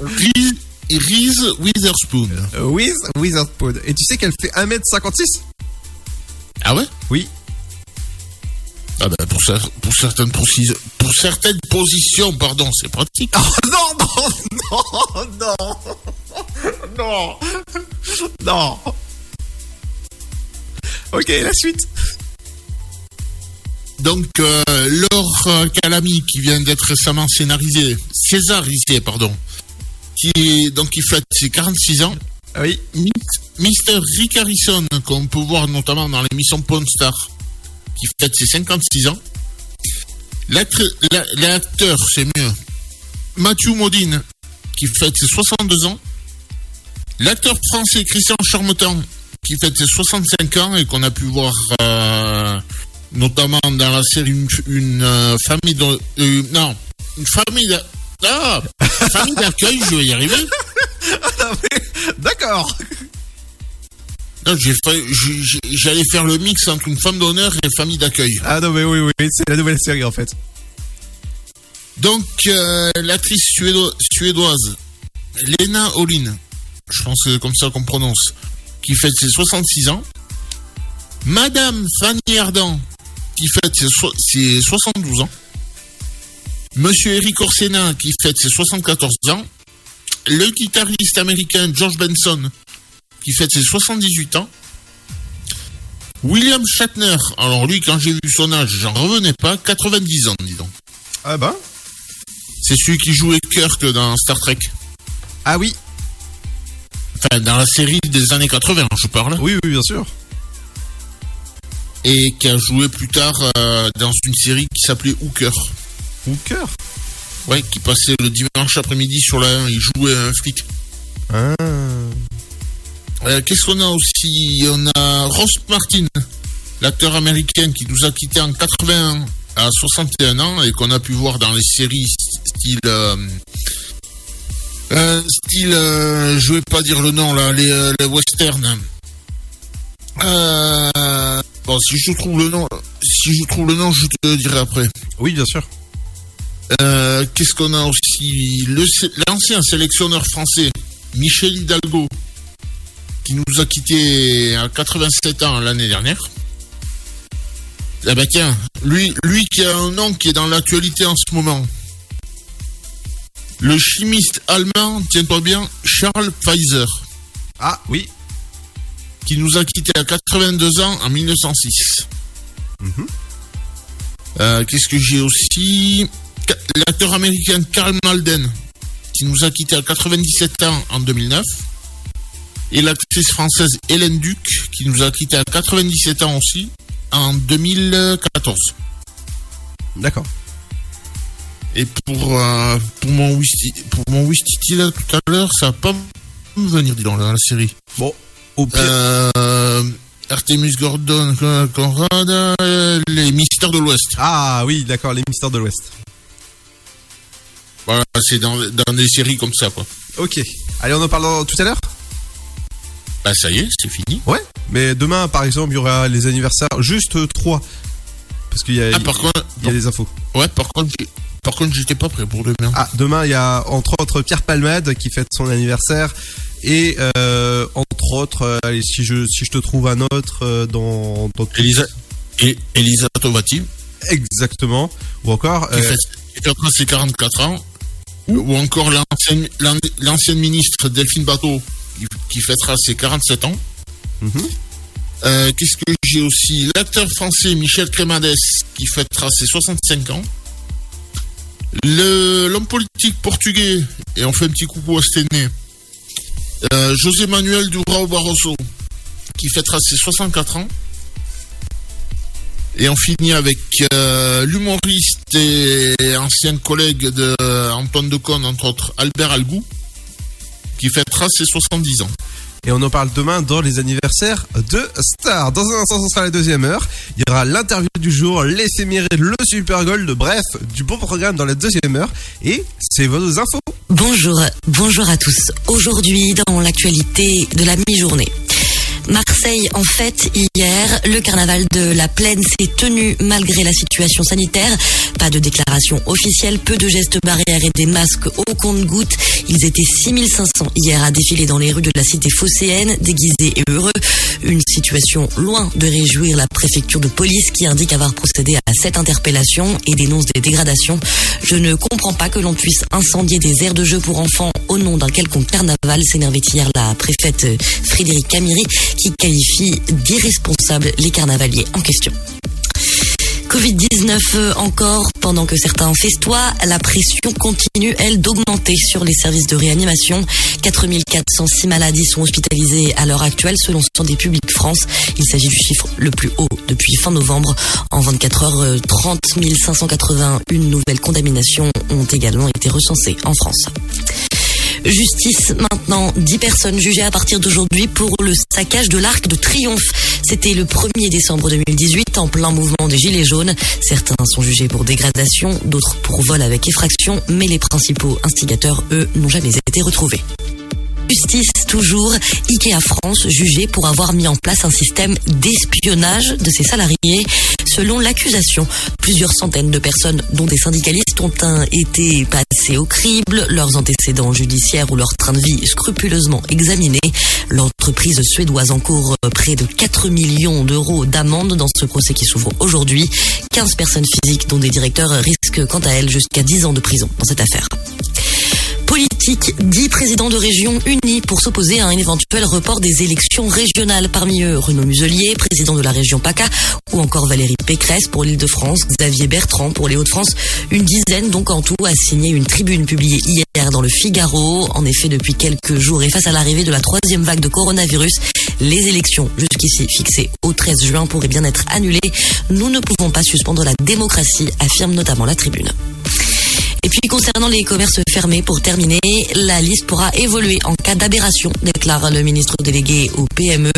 Reese, Reese Witherspoon. Euh, Wiz Witherspoon. Et tu sais qu'elle fait 1m56 Ah ouais? Oui. Ah ben pour, cer- pour certaines précises- pour certaines positions, pardon, c'est pratique. Oh non, non, non, non, non, non. Ok, la suite. Donc euh, Laure euh, Calamy qui vient d'être récemment scénarisée, césarisée pardon, qui donc qui fête ses 46 ans. Oui. Mister Rick Harrison qu'on peut voir notamment dans l'émission Pawn Star, qui fête ses 56 ans. L'acteur, c'est mieux. Matthew Modine, qui fête ses 62 ans. L'acteur français Christian Charmetan, qui fête ses 65 ans et qu'on a pu voir euh, notamment dans la série Une, euh, famille de, euh, non, une famille d'a- ah, famille d'accueil, je vais y arriver. <laughs> D'accord. J'allais faire le mix entre une femme d'honneur et famille d'accueil. Ah non, mais oui, oui, c'est la nouvelle série en fait. Donc, euh, l'actrice suédo- suédoise, Lena Olin, je pense que c'est comme ça qu'on prononce, qui fête ses 66 ans. Madame Fanny Ardant, qui fête ses, so- ses 72 ans. Monsieur Eric Orsena, qui fête ses 74 ans. Le guitariste américain George Benson, qui fête ses 78 ans. William Shatner, alors lui, quand j'ai vu son âge, j'en revenais pas, 90 ans, dis donc. Ah bah C'est celui qui jouait Kirk dans Star Trek. Ah oui. Enfin, dans la série des années 80, je parle. Oui, oui, bien sûr. Et qui a joué plus tard euh, dans une série qui s'appelait Hooker. Hooker? Ouais, qui passait le dimanche après-midi sur la 1. Il jouait un flic. Ah. Euh, Qu'est-ce qu'on a aussi On a Ross Martin, l'acteur américain qui nous a quitté en 81 à 61 ans et qu'on a pu voir dans les séries style... euh, euh, style, je vais pas dire le nom là, les, les westerns. Bon, si je trouve le nom, si je trouve le nom, je te le dirai après. Oui, bien sûr. Qu'est-ce qu'on a aussi? L'ancien sélectionneur français, Michel Hidalgo, qui nous a quitté à 87 ans l'année dernière. Eh ben tiens, lui, lui qui a un nom qui est dans l'actualité en ce moment. Le chimiste allemand, tiens-toi bien, Charles Pfizer. Ah oui. Qui nous a quitté à 82 ans en 1906. Euh, Qu'est-ce que j'ai aussi? L'acteur américain Karl Malden, qui nous a quitté à 97 ans en 2009. Et l'actrice française Hélène Duc, qui nous a quitté à 97 ans aussi en 2014. D'accord. Et pour, euh, pour mon Wistiti, pour mon Wistiti là tout à l'heure, ça va pas me venir, dis donc, dans la série. Bon, au pire. Euh, Artemis Gordon, Conrad, euh, les mystères de l'Ouest. Ah oui, d'accord, les mystères de l'Ouest. Voilà, c'est dans, dans des séries comme ça, quoi. Ok. Allez, on en parle tout à l'heure? Bah, ça y est, c'est fini. Ouais. Mais demain, par exemple, il y aura les anniversaires, juste trois. Parce qu'il y a, Ah, par contre, il y a des infos. ouais, par contre, par contre, j'étais pas prêt pour demain. Ah, demain, il y a entre autres Pierre Palmade qui fête son anniversaire. Et euh, entre autres, euh, allez, si je, si je te trouve un autre euh, dans, dans Elisa, et Elisa Tovati, Exactement. Ou encore. qui fête, ses 44 ans. Ou encore l'ancienne, l'an- l'ancienne ministre Delphine Bateau, qui, qui fêtera ses 47 ans. mhm. Euh, Qu'est-ce que j'ai aussi? L'acteur français Michel Crémades, qui fêtera ses 65 ans. L'homme politique portugais, et on fait un petit coucou à Stené, euh, José Manuel Durao Barroso, qui fêtera ses 64 ans. Et on finit avec euh, l'humoriste et ancien collègue de Antoine Decaune, entre autres, Albert Algou, qui fêtera ses 70 ans. Et on en parle demain dans les anniversaires de Star. Dans un instant, ce sera la deuxième heure. Il y aura l'interview du jour, l'éphéméride, le super gold. Bref, du beau programme dans la deuxième heure. Et c'est vos infos. Bonjour, bonjour à tous. Aujourd'hui, dans l'actualité de la mi-journée. Marseille, en fête, hier, le carnaval de la Plaine s'est tenu malgré la situation sanitaire. Pas de déclaration officielle, peu de gestes barrières et des masques au compte-gouttes. Ils étaient 6500 hier à défiler dans les rues de la cité phocéenne, déguisés et heureux. Une situation loin de réjouir la préfecture de police qui indique avoir procédé à cette interpellation et dénonce des dégradations. Je ne comprends pas que l'on puisse incendier des aires de jeu pour enfants au nom d'un quelconque carnaval, s'énervait hier la préfète Frédéric Camiri qui qualifie d'irresponsables les carnavaliers en question. Covid-19 euh, encore, pendant que certains festoient, la pression continue, elle, d'augmenter sur les services de réanimation. 4406 maladies sont hospitalisées à l'heure actuelle selon Santé publique France. Il s'agit du chiffre le plus haut depuis fin novembre. En 24 heures, euh, 30 581 nouvelles contaminations ont également été recensées en France. Justice maintenant, 10 personnes jugées à partir d'aujourd'hui pour le saccage de l'Arc de Triomphe. C'était le 1er décembre 2018 en plein mouvement des Gilets jaunes. Certains sont jugés pour dégradation, d'autres pour vol avec effraction, mais les principaux instigateurs, eux, n'ont jamais été retrouvés. Justice toujours, Ikea France jugé pour avoir mis en place un système d'espionnage de ses salariés. Selon l'accusation, plusieurs centaines de personnes, dont des syndicalistes, ont été passées au crible, leurs antécédents judiciaires ou leur train de vie scrupuleusement examinés. L'entreprise suédoise encourt près de 4 millions d'euros d'amende dans ce procès qui s'ouvre aujourd'hui. 15 personnes physiques, dont des directeurs, risquent quant à elles jusqu'à 10 ans de prison dans cette affaire politique, 10 présidents de régions unis pour s'opposer à un éventuel report des élections régionales. Parmi eux, Renaud Muselier, président de la région PACA, ou encore Valérie Pécresse pour l'île de France, Xavier Bertrand pour les Hauts-de-France. Une dizaine donc en tout a signé une tribune publiée hier dans le Figaro. En effet, depuis quelques jours et face à l'arrivée de la troisième vague de coronavirus, les élections jusqu'ici fixées au 13 juin pourraient bien être annulées. Nous ne pouvons pas suspendre la démocratie, affirme notamment la tribune puis concernant les commerces fermés, pour terminer, la liste pourra évoluer en cas d'aberration, déclare le ministre délégué au PME.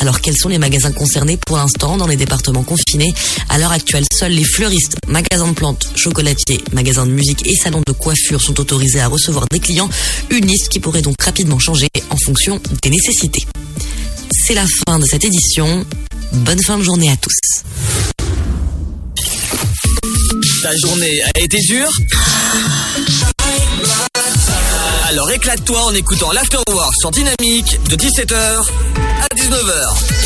Alors quels sont les magasins concernés pour l'instant dans les départements confinés? À l'heure actuelle, seuls les fleuristes, magasins de plantes, chocolatiers, magasins de musique et salons de coiffure sont autorisés à recevoir des clients, une liste qui pourrait donc rapidement changer en fonction des nécessités. C'est la fin de cette édition. Bonne fin de journée à tous. Ta journée a été dure Alors éclate-toi en écoutant l'Afterwork sur Dynamique de 17h à 19h.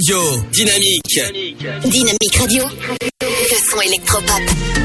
Radio. Dynamique. Dynamique Radio. Le son électropop.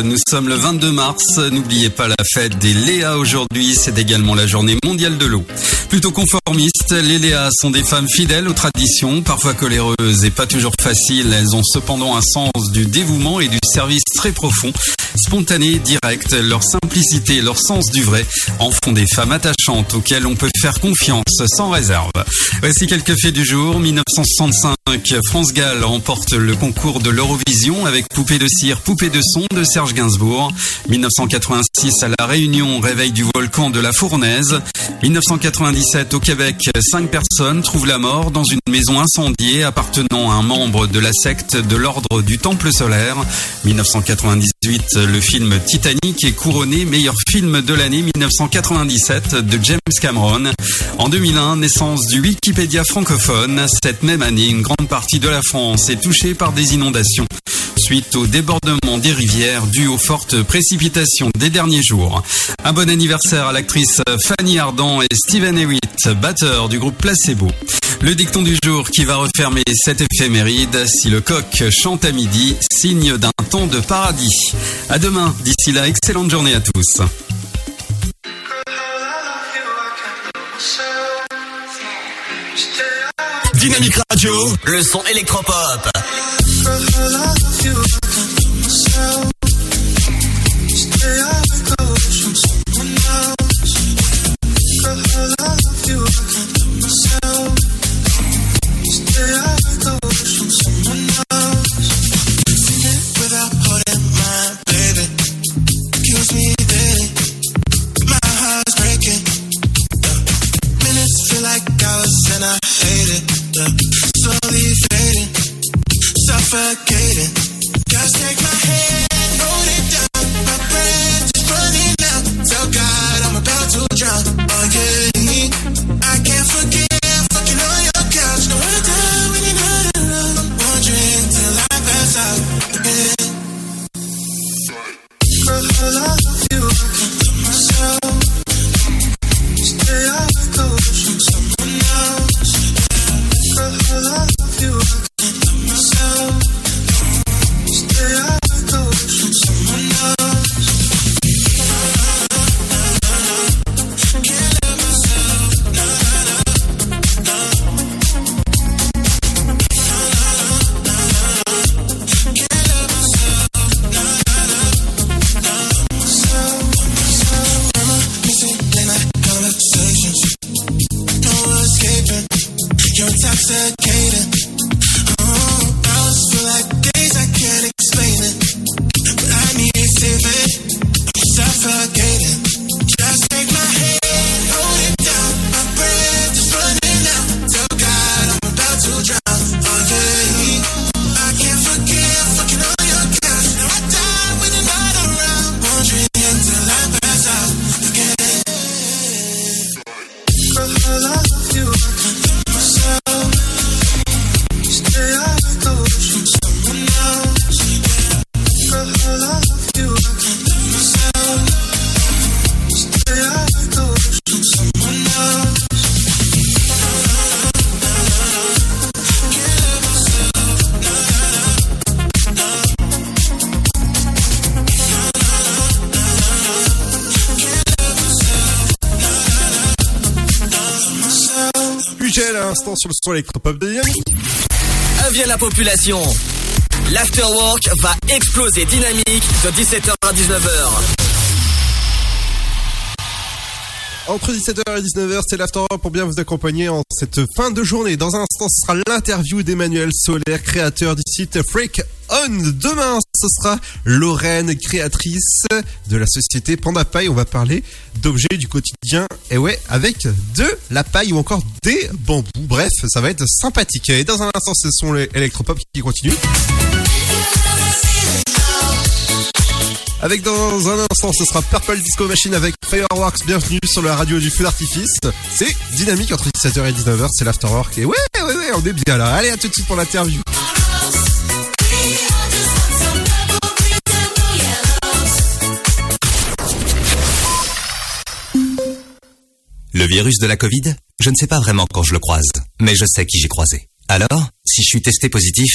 Nous sommes le 22 mars, n'oubliez pas la fête des Léas aujourd'hui, c'est également la journée mondiale de l'eau. Plutôt conformistes, les Léas sont des femmes fidèles aux traditions, parfois coléreuses et pas toujours faciles, elles ont cependant un sens du dévouement et du service très profond, spontané, direct, leur simplicité leur sens du vrai en font des femmes attachantes auxquelles on peut faire confiance sans réserve. Voici quelques faits du jour, 1965, France Gall remporte le concours de l'Eurovision avec Poupée de cire, Poupée de son de Serge Gainsbourg. 1986 à La Réunion, réveil du volcan de la Fournaise. 1997 au Québec, cinq personnes trouvent la mort dans une maison incendiée appartenant à un membre de la secte de l'ordre du Temple solaire. 1998, le film Titanic est couronné meilleur film de l'année 1997 de James Cameron. En 2001, naissance du Wikipédia francophone. Cette même année, une grande partie de la France est touchée par des inondations suite au débordement des rivières dû aux fortes précipitations des derniers jours. Un bon anniversaire à l'actrice Fanny Ardant et Steven Hewitt, batteur du groupe Placebo. Le dicton du jour qui va refermer cette éphéméride, si le coq chante à midi, signe d'un temps de paradis. À demain, d'ici là, excellente journée à tous. Dynamique Radio, le son électropop. I hate it. Slowly suffocating. Just take my hand, Sur le son électropop de. Avis à la population. L'afterwork va exploser dynamique de 17h à 19h. Entre 17h et 19h, c'est l'Afterwork pour bien vous accompagner en cette fin de journée. Dans un instant, ce sera l'interview d'Emmanuel Solaire, créateur du site Freak On. Demain, ce sera Lorraine, créatrice de la société Panda Paille. On va parler d'objets du quotidien. Et ouais, avec de la paille ou encore des bambous. Bref, ça va être sympathique. Et dans un instant, ce sont les électropop qui continuent. Avec dans un instant, ce sera Purple Disco Machine avec Fireworks. Bienvenue sur la radio du feu d'artifice. C'est dynamique entre 17h et 19h, c'est l'afterwork. Et ouais, ouais, ouais, on est bien là. Allez, à tout de suite pour l'interview. Le virus de la Covid, je ne sais pas vraiment quand je le croise, mais je sais qui j'ai croisé. Alors, si je suis testé positif,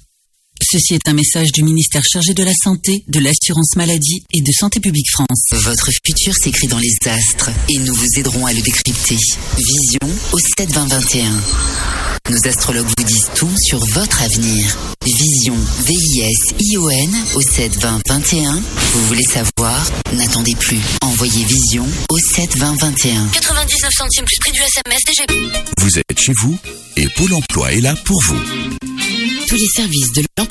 Ceci est un message du ministère chargé de la Santé, de l'Assurance Maladie et de Santé Publique France. Votre futur s'écrit dans les astres et nous vous aiderons à le décrypter. Vision au 72021. Nos astrologues vous disent tout sur votre avenir. Vision, V-I-S-I-O-N au 72021. Vous voulez savoir? N'attendez plus. Envoyez Vision au 72021. 99 centimes plus prix du SMS DGP. Vous êtes chez vous et Pôle emploi est là pour vous. Tous les services de l'emploi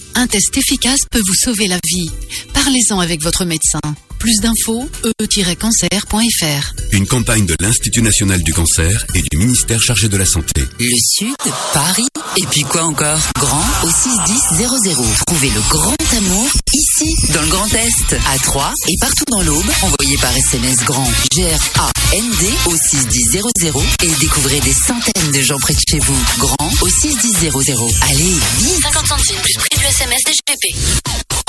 Un test efficace peut vous sauver la vie. Parlez-en avec votre médecin. Plus d'infos, e-cancer.fr. Une campagne de l'Institut national du cancer et du ministère chargé de la santé. Le Sud, Paris, et puis quoi encore? Grand au 61000. Trouvez le grand amour ici, dans le Grand Est, à Troyes et partout dans l'Aube. Envoyez par SMS grand G-R-A-N-D au 61000 et découvrez des centaines de gens près de chez vous. Grand au 61000. Allez, vite 50 centimes plus prix du SMS DGP.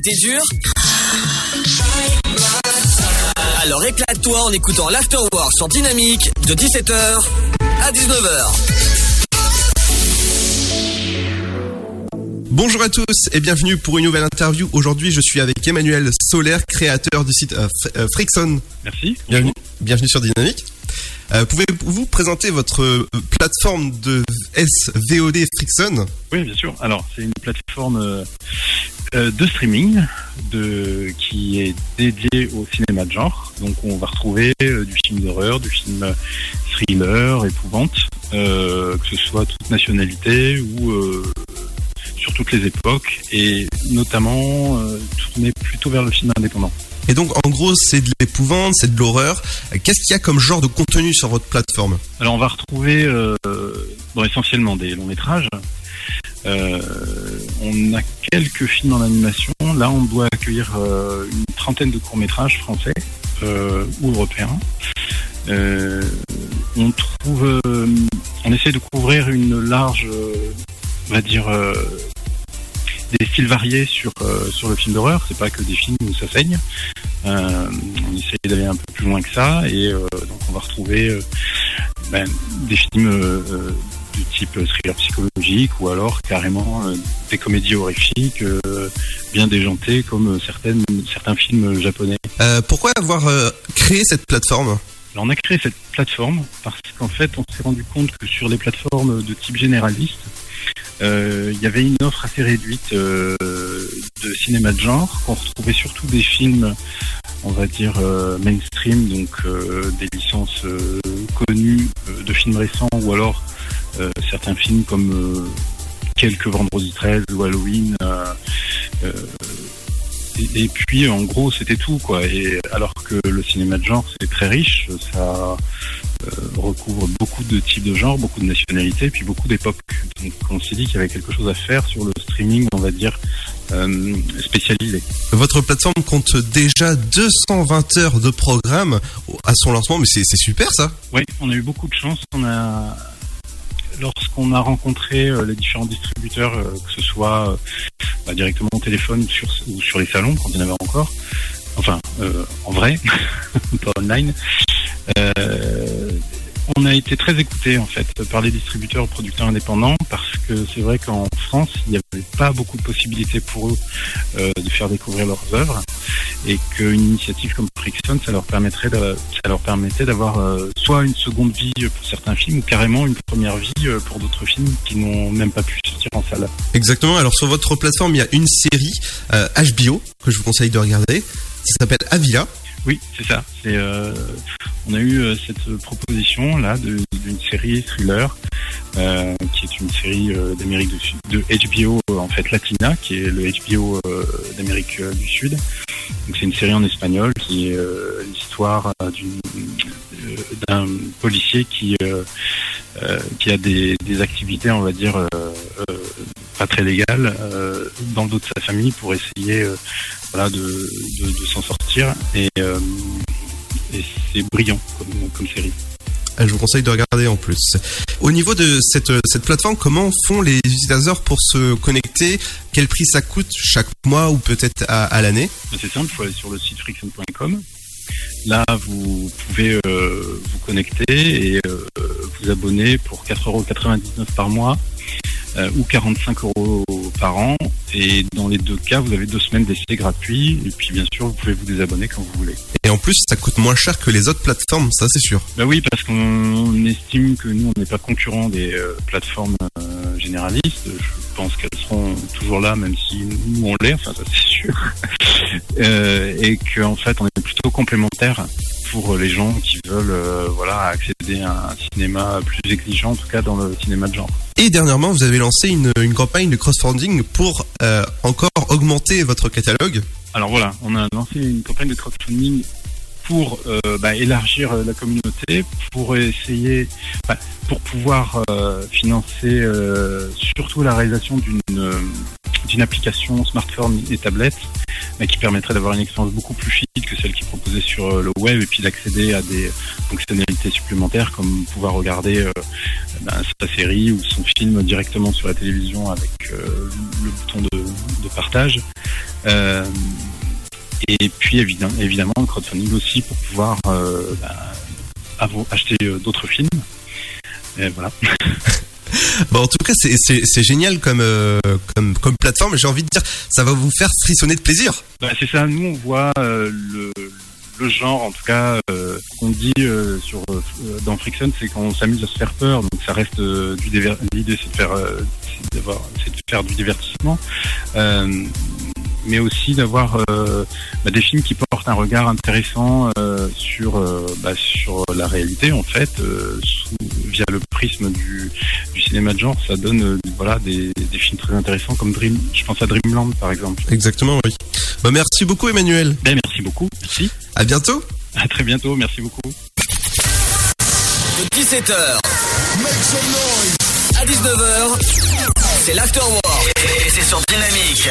Été dur Alors éclate-toi en écoutant l'Afterwork sur Dynamique de 17h à 19h. Bonjour à tous et bienvenue pour une nouvelle interview. Aujourd'hui, je suis avec Emmanuel Solaire, créateur du site euh, euh, Frickson. Merci. Bienvenue, bienvenue sur Dynamique. Euh, Pouvez-vous présenter votre euh, plateforme de SVOD Frickson? Oui, bien sûr. Alors, c'est une plateforme euh, de streaming de, qui est dédiée au cinéma de genre. Donc, on va retrouver du film d'horreur, du film thriller, épouvante, que ce soit toute nationalité ou sur toutes les époques, et notamment tourné plutôt vers le film indépendant. Et donc, en gros, c'est de l'épouvante, c'est de l'horreur. Qu'est-ce qu'il y a comme genre de contenu sur votre plateforme? Alors on va retrouver euh, essentiellement des longs métrages. Euh, on a quelques films en animation. Là, on doit accueillir euh, une trentaine de courts métrages français ou européens. On trouve, on essaie de couvrir une large, on va dire, des styles variés sur euh, sur le film d'horreur. C'est pas que des films où ça saigne. Euh, on essaie d'aller un peu plus loin que ça et euh, donc on va retrouver ben, des films du type thriller psychologique ou alors carrément des comédies horrifiques bien déjantées comme certaines certains films japonais. Pourquoi avoir créé cette plateforme? Alors, on a créé cette plateforme parce qu'en fait, on s'est rendu compte que sur les plateformes de type généraliste, il y avait une offre assez réduite euh, de cinéma de genre, qu'on retrouvait surtout des films, on va dire, euh, mainstream, donc euh, des licences euh, connues euh, de films récents, ou alors euh, certains films comme euh, quelques Vendredi 13 ou Halloween. Et, et puis en gros c'était tout quoi. Et alors que le cinéma de genre c'est très riche, ça euh, recouvre beaucoup de types de genres, beaucoup de nationalités, puis beaucoup d'époques. Donc on s'est dit qu'il y avait quelque chose à faire sur le streaming, on va dire euh, spécialisé. Votre plateforme compte déjà 220 heures de programme à son lancement, mais c'est c'est super ça Oui, on a eu beaucoup de chance. On a lorsqu'on a rencontré euh, les différents distributeurs, euh, que ce soit euh, bah, directement au téléphone ou sur, ou sur les salons quand il y en avait encore, enfin en vrai, <laughs> pas online, on a été très écouté en fait par les distributeurs producteurs indépendants parce que c'est vrai qu'en France il n'y avait pas beaucoup de possibilités pour eux euh, de faire découvrir leurs œuvres et qu'une initiative comme Frickson ça leur permettrait ça leur permettait d'avoir euh, soit une seconde vie pour certains films ou carrément une première vie euh, pour d'autres films qui n'ont même pas pu sortir en salle. Exactement. Alors sur votre plateforme, il y a une série HBO que je vous conseille de regarder. Ça s'appelle Avila. Oui, c'est ça. Euh, on a eu euh, cette proposition là d'une série thriller euh, qui est une série euh, d'Amérique du Sud, de HBO euh, en fait Latina, qui est le HBO d'Amérique du Sud. Donc c'est une série en espagnol qui est l'histoire d'un policier qui qui a des, des activités, on va dire, pas très légales euh, dans le dos de sa famille pour essayer euh, voilà, de, de, de s'en sortir. Et, euh, et c'est brillant comme, comme série. Euh, Je vous conseille de regarder en plus. Au niveau de cette, cette plateforme, comment font les utilisateurs pour se connecter? Quel prix ça coûte chaque mois ou peut-être à, à l'année? C'est simple, il faut aller sur le site friction.com. Là, vous pouvez euh, vous connecter et euh, vous abonner pour 4,99€ par mois euh, ou 45 euros par an. Et dans les deux cas, vous avez deux semaines d'essai gratuit. Et puis, bien sûr, vous pouvez vous désabonner quand vous voulez. Et en plus, ça coûte moins cher que les autres plateformes, ça c'est sûr. Bah oui, parce qu'on estime que nous, on n'est pas concurrent des euh, plateformes euh, généralistes. Je pense qu'elles seront toujours là, même si nous, on l'est, enfin ça c'est <laughs> sûr. Euh, et qu'en fait, on est plutôt complémentaires pour les gens qui veulent voilà, accéder à un cinéma plus exigeant, en tout cas dans le cinéma de genre. Et dernièrement, vous avez lancé une, une campagne de crowdfunding pour euh, encore augmenter votre catalogue. Alors voilà, on a lancé une campagne de crowdfunding pour euh, bah, élargir euh, la communauté, pour essayer, bah, pour pouvoir euh, financer euh, surtout la réalisation d'une euh, d'une application smartphone et tablette qui permettrait d'avoir une expérience beaucoup plus fluide que celles qui proposaient sur euh, le web et puis d'accéder à des fonctionnalités supplémentaires comme pouvoir regarder euh, ben, sa série ou son film directement sur la télévision avec euh, le bouton de, partage. Et puis évidemment, le crowdfunding aussi pour pouvoir ben, acheter d'autres films. Et voilà. <laughs> Bon, en tout cas, c'est- génial comme, euh, comme, plateforme. J'ai envie de dire, ça va vous faire frissonner de plaisir. Bah, c'est ça, nous on voit euh, le, genre, en tout cas, euh, qu'on dit euh, sur dans Friction, c'est qu'on s'amuse à se faire peur, donc ça reste du l'idée c'est de faire du divertissement, mais aussi d'avoir euh, bah, des films qui portent un regard intéressant euh, sur euh, bah, sur la réalité en fait, euh, sous- via le prisme du, du cinéma de genre, ça donne euh, voilà des, des films très intéressants comme Dream, je pense à Dreamland par exemple. Exactement, oui. Bah, merci beaucoup, Emmanuel. Ben, merci beaucoup. Merci. À bientôt. À très bientôt. Merci beaucoup. De 17h à 19h, c'est l'Afterwork et c'est sur Dynamique.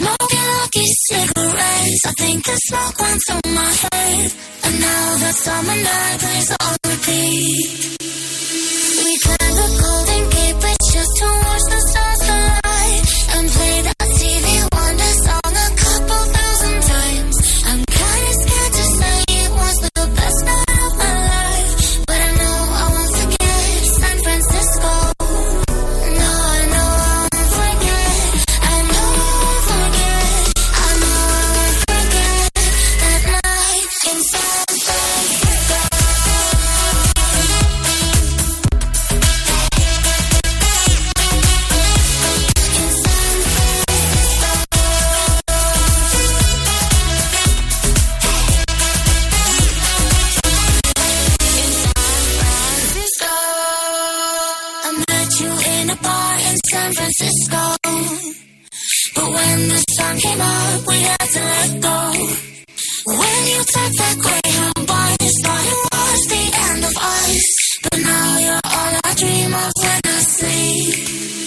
Smoking lucky cigarettes. I think the smoke went through my head. And now the summer night plays on repeat. We climbed the Golden Gate Bridge just to watch the stars collide. And play that But when the sun came up, we had to let go. When you took that Greyhound bus, thought it was the end of us. But now you're all I dream of when I sleep.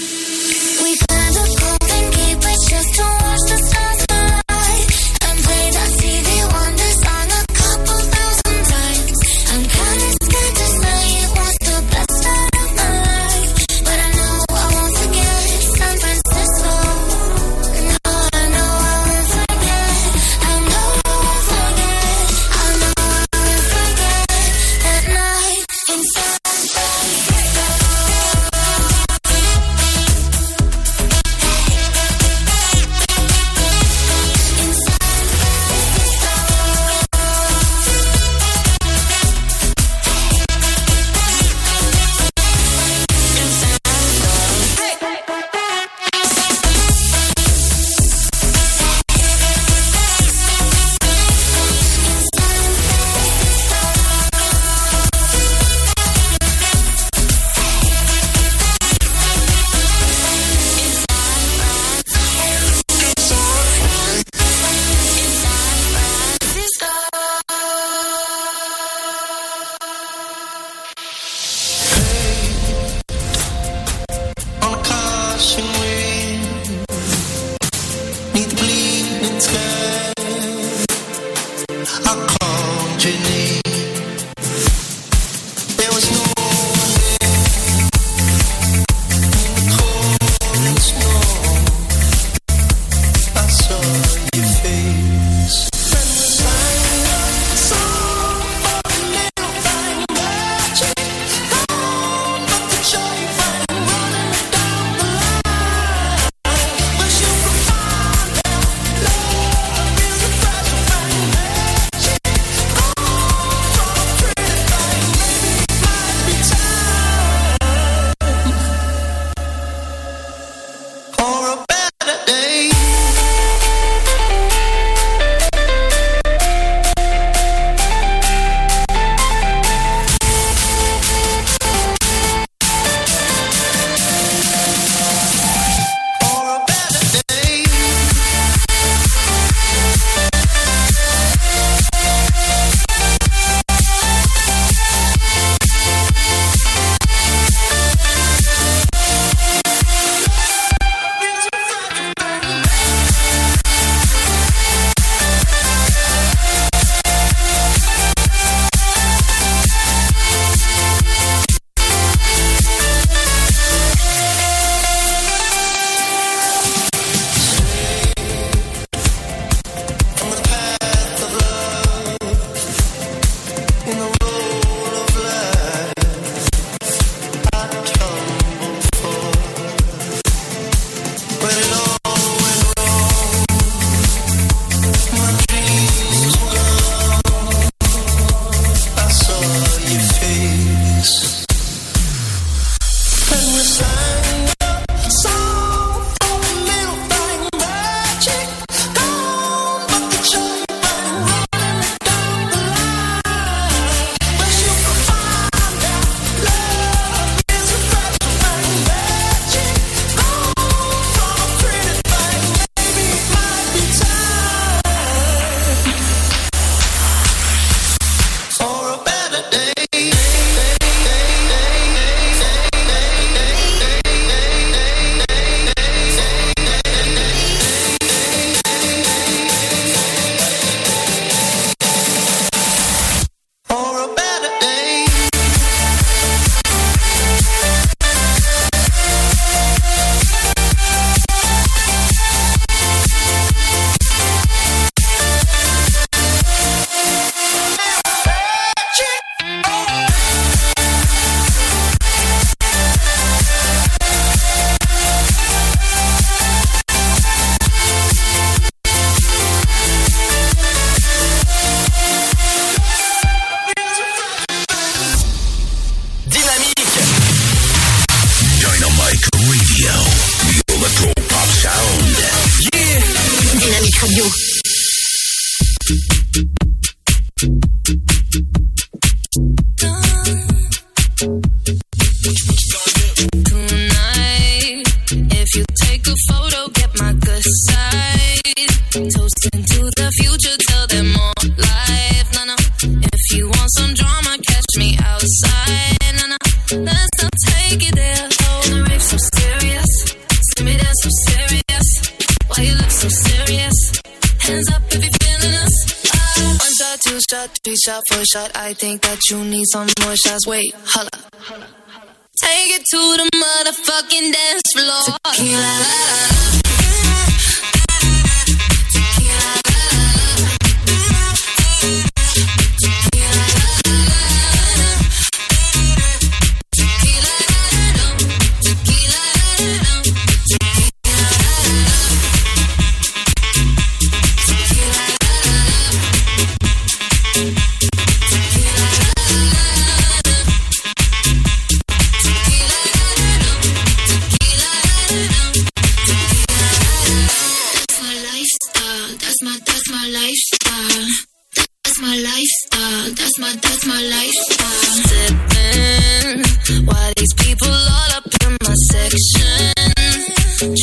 Three shot, four shot. I think that you need some more shots. Wait, holla. Take it to the motherfucking dance floor. Tequila. That's my that's my lifestyle. Sipping while these people all up in my section,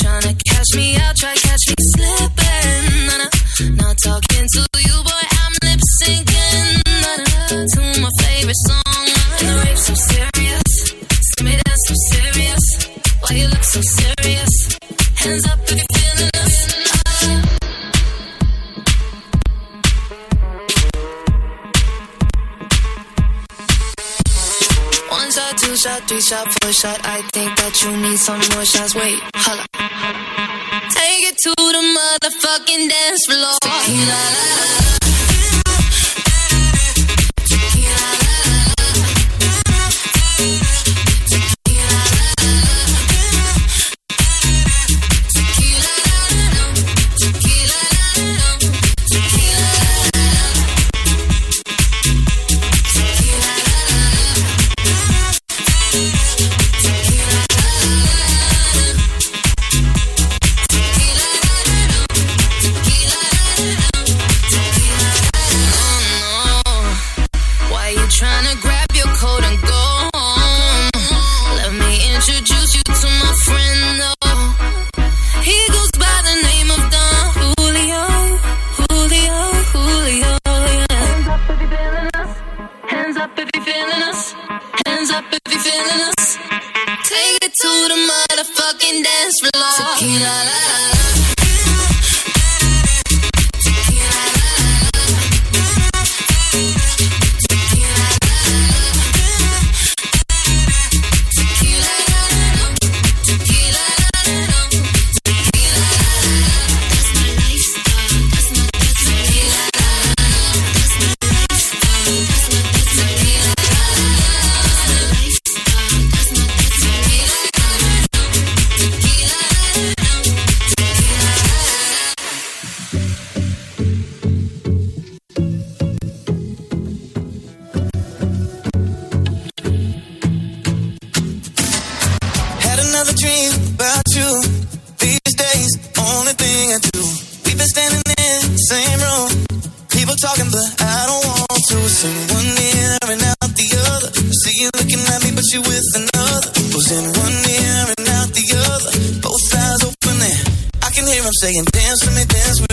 tryna catch me out, try catch me slipping. Nah, nah. Not talking to you, boy. I'm lip syncing nah, nah, to my favorite song. And the rape so serious. See me so serious. Why you look so serious? Hands up if you're shot, three shot, four shot. I think that you need some more shots. Wait, holla. Take it to the motherfucking dance floor. Tequila. The motherfucking dance floor. Tequila. la, la, la. You with another. Was in one ear and out the other. Both eyes open there. I can hear him saying, Dance with me, dance with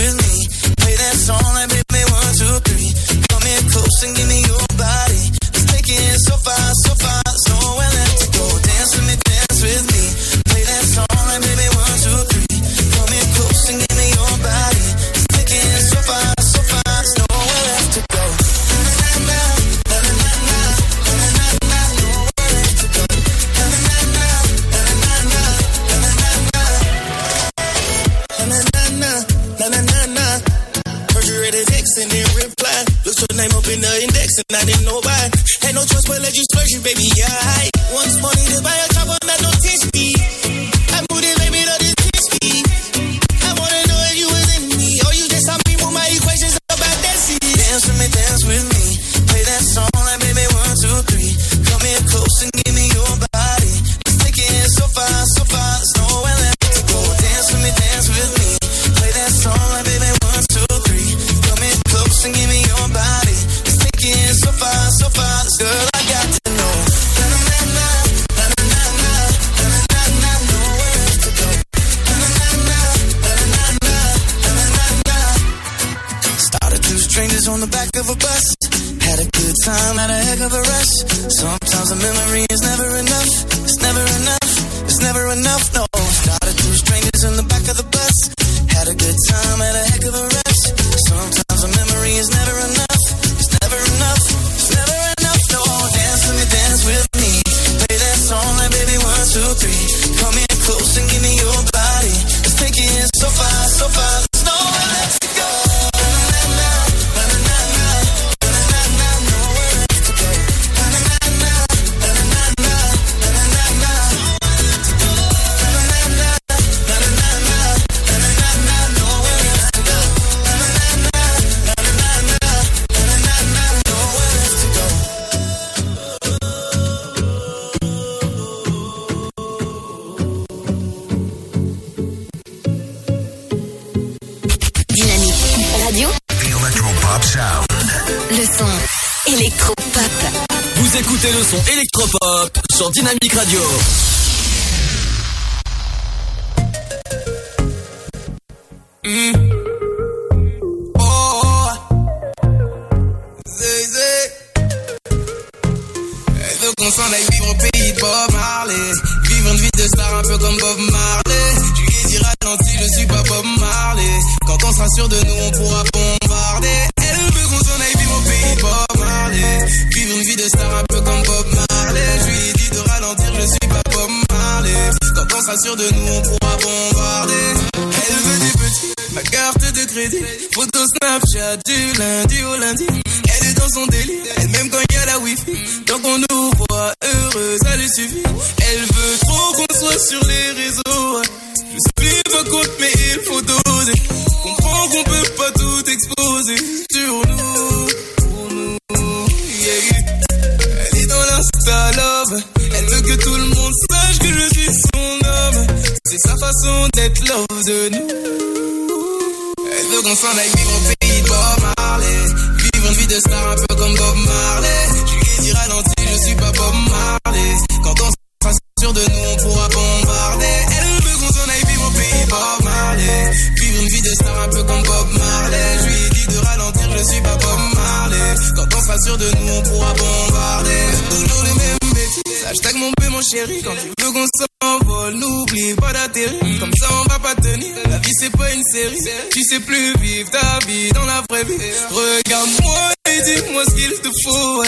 comme Bob Marley. Je lui dit de ralentir, je suis pas Bob Marley. Quand on sera sûr de nous, on pourra bombarder. Toujours les mêmes bêtises. Hashtag mon peu, mon chéri. Quand tu veux qu'on s'envole, n'oublie pas d'atterrir. Comme ça, on va pas tenir. La vie, c'est pas une série. Tu sais plus vivre ta vie dans la vraie vie. Regarde-moi et dis-moi ce qu'il te faut.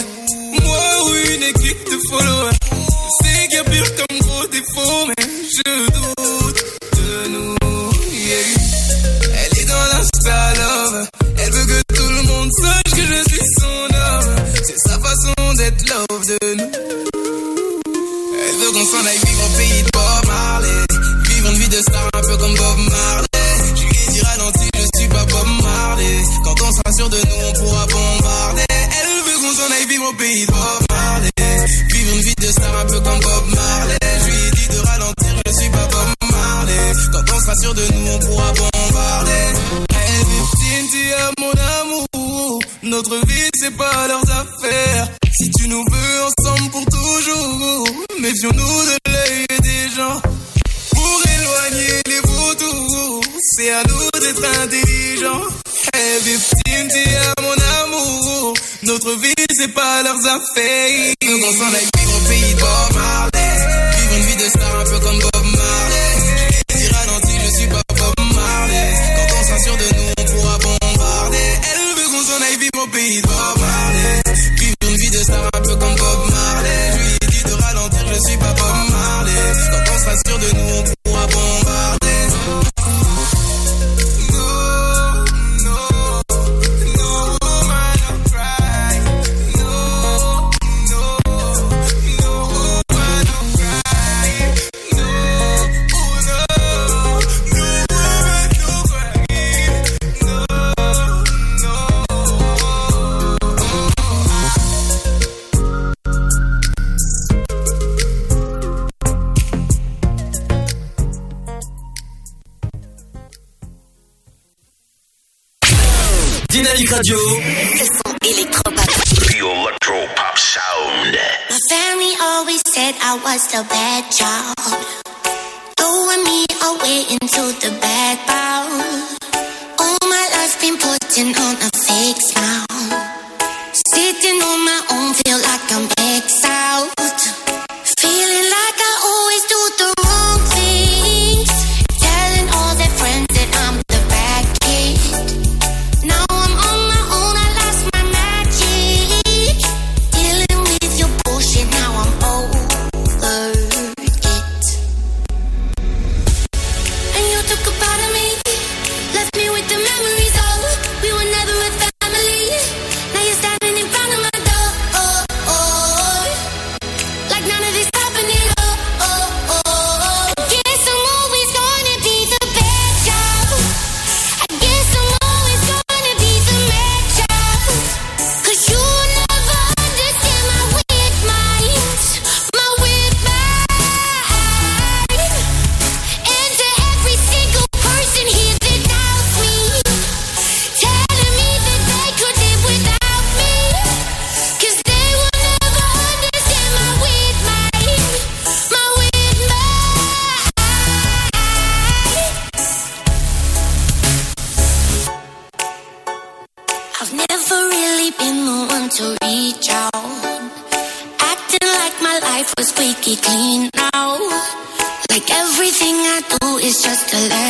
Moi ou une équipe de followers. Sais qu'il y pire comme gros défaut, mais je doute Elle veut qu'on s'en aille vivre au pays de Bob Marley. Vivre une vie de star un peu comme Bob Marley. Je lui dit ralenti, je suis pas Bob Marley. Quand on sera sûr de nous, on pourra bombarder. Elle veut qu'on s'en aille vivre au pays de Bob Marley. Vivre une vie de star un peu comme Bob Marley. Je lui dit de ralentir, je suis pas Bob Marley. Quand on sera sûr de nous, on pourra bombarder. Elle veut À mon amour. Notre vie, c'est pas leurs affaires. Si tu nous veux ensemble pour toujours, méfions-nous de l'œil des gens. Pour éloigner les vautours, c'est à nous d'être intelligents. Hey, Tinti à mon amour. Notre vie, c'est pas leurs affaires. Veux qu'on s'en vivre au pays de Bob Marley. Vivre une vie de star un peu comme Bob Sera sûr de nous, radio. Ce son électropop. The electropop sound. My family always said I was the bad child. Throwing me away into the bad bound. All my life been putting on a fake smile. Sitting on my own I do is just a letdown.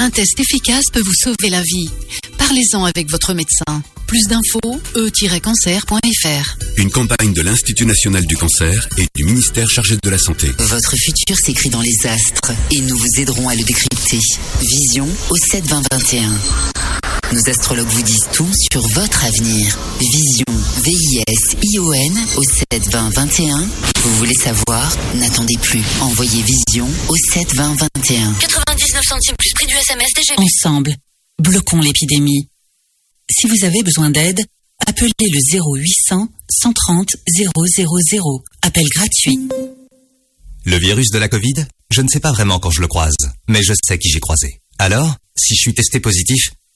Un test efficace peut vous sauver la vie. Parlez-en avec votre médecin. Plus d'infos, e-cancer.fr. Une campagne de l'Institut national du cancer et du ministère chargé de la santé. Votre futur s'écrit dans les astres et nous vous aiderons à le décrypter. Vision au 7 20 21. Nos astrologues vous disent tout sur votre avenir. Vision, V-I-S-I-O-N au 7 20 21. Vous voulez savoir? N'attendez plus. Envoyez Vision au 7 20 21. 99 centimes plus prix du SMS. Ensemble, bloquons l'épidémie. Si vous avez besoin d'aide, appelez le 0800 130 000. Appel gratuit. Le virus de la Covid, je ne sais pas vraiment quand je le croise, mais je sais qui j'ai croisé. Alors, si je suis testé positif,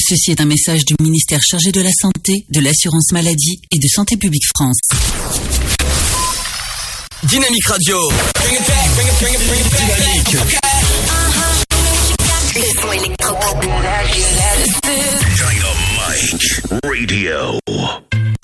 Ceci est un message du ministère chargé de la Santé, de l'Assurance Maladie et de Santé Publique France. Dynamique Radio. Dynamique. Le son électropop. Dynamite Radio.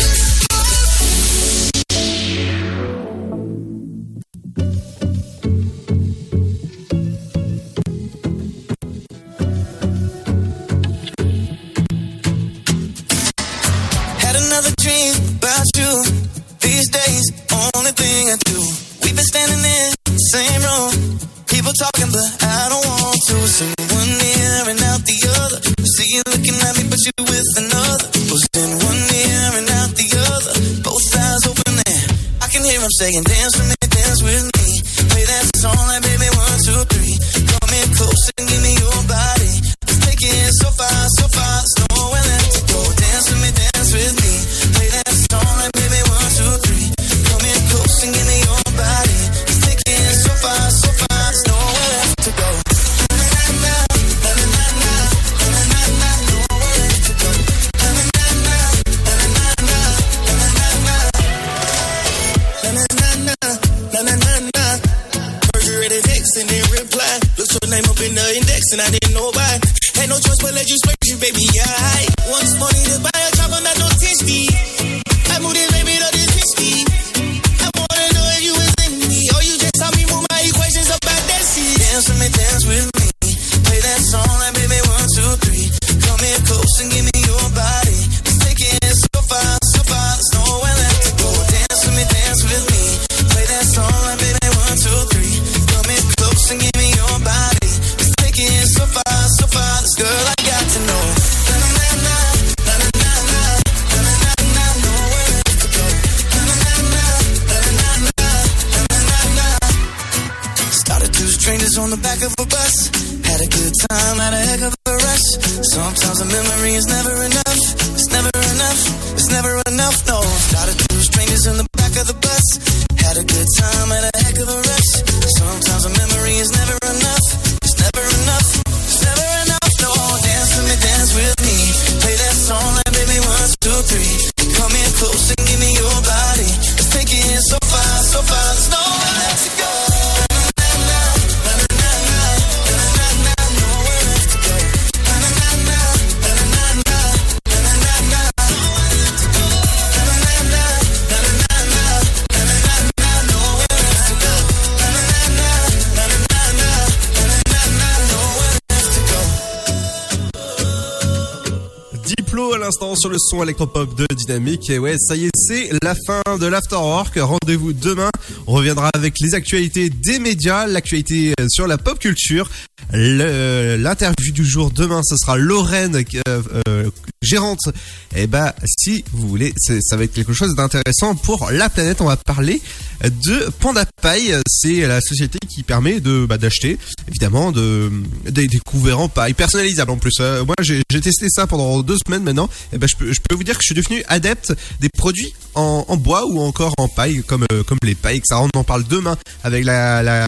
sur le son électropop de Dynamique. Et ouais, ça y est, c'est la fin de l'Afterwork. Rendez-vous demain. On reviendra avec les actualités des médias, l'actualité euh, sur la pop culture. Euh, l'interview du jour demain, ce sera Lorraine euh, gérante. Et bah, si vous voulez, ça va être quelque chose d'intéressant pour la planète. On va parler de Panda Paille. C'est la société qui permet de bah, d'acheter, évidemment, de, des, couverts en paille personnalisables en plus. Hein. Moi, j'ai testé ça pendant deux semaines maintenant. Eh ben, et bah, je peux, vous dire que je suis devenu adepte des produits en, bois ou encore en paille, comme, euh, les pailles. Ça, on en parle demain avec la,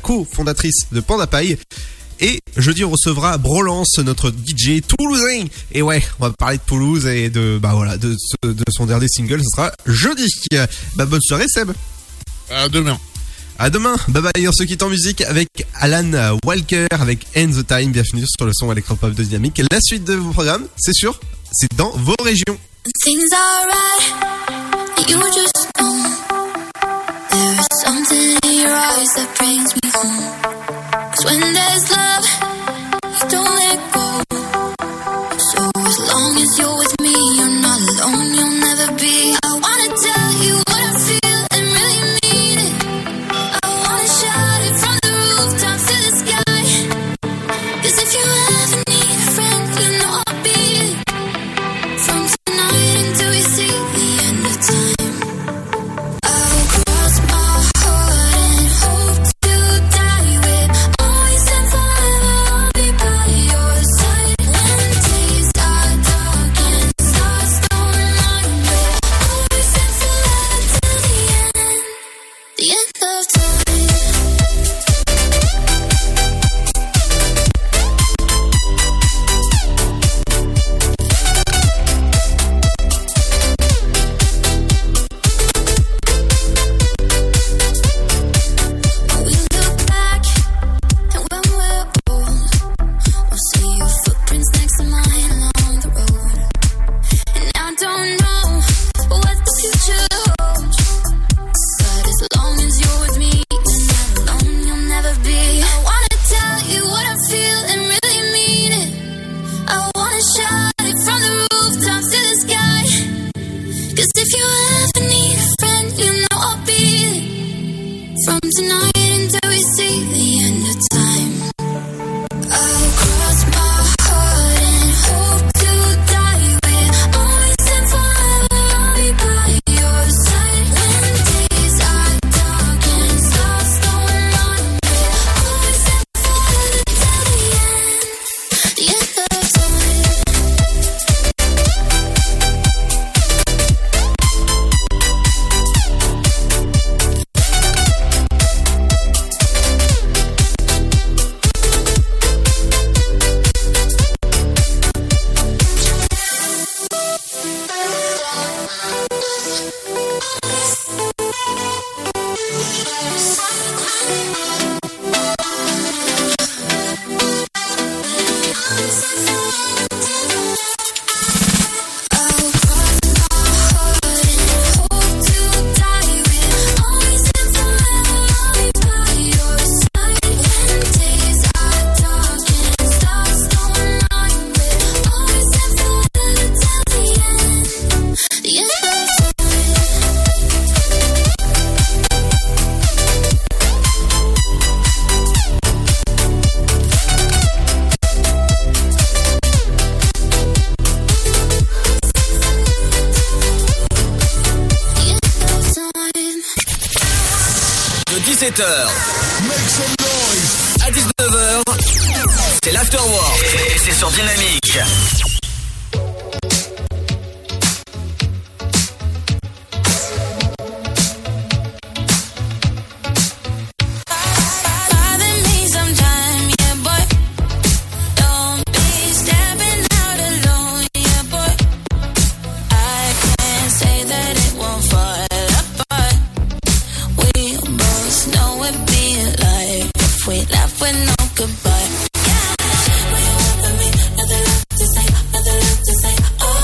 co-fondatrice de Panda Paille. Et jeudi, on recevra Brolance, notre DJ toulousain. Et ouais, on va parler de Toulouse et de, bah voilà, de, de son dernier single. Ce sera jeudi. Bah, bonne soirée, Seb. À demain. À demain. Bye bye. On se quitte en musique avec Alan Walker, avec End the Time. Bienvenue sur le son électropop de Dynamique. La suite de vos programmes, c'est sûr, c'est dans vos régions.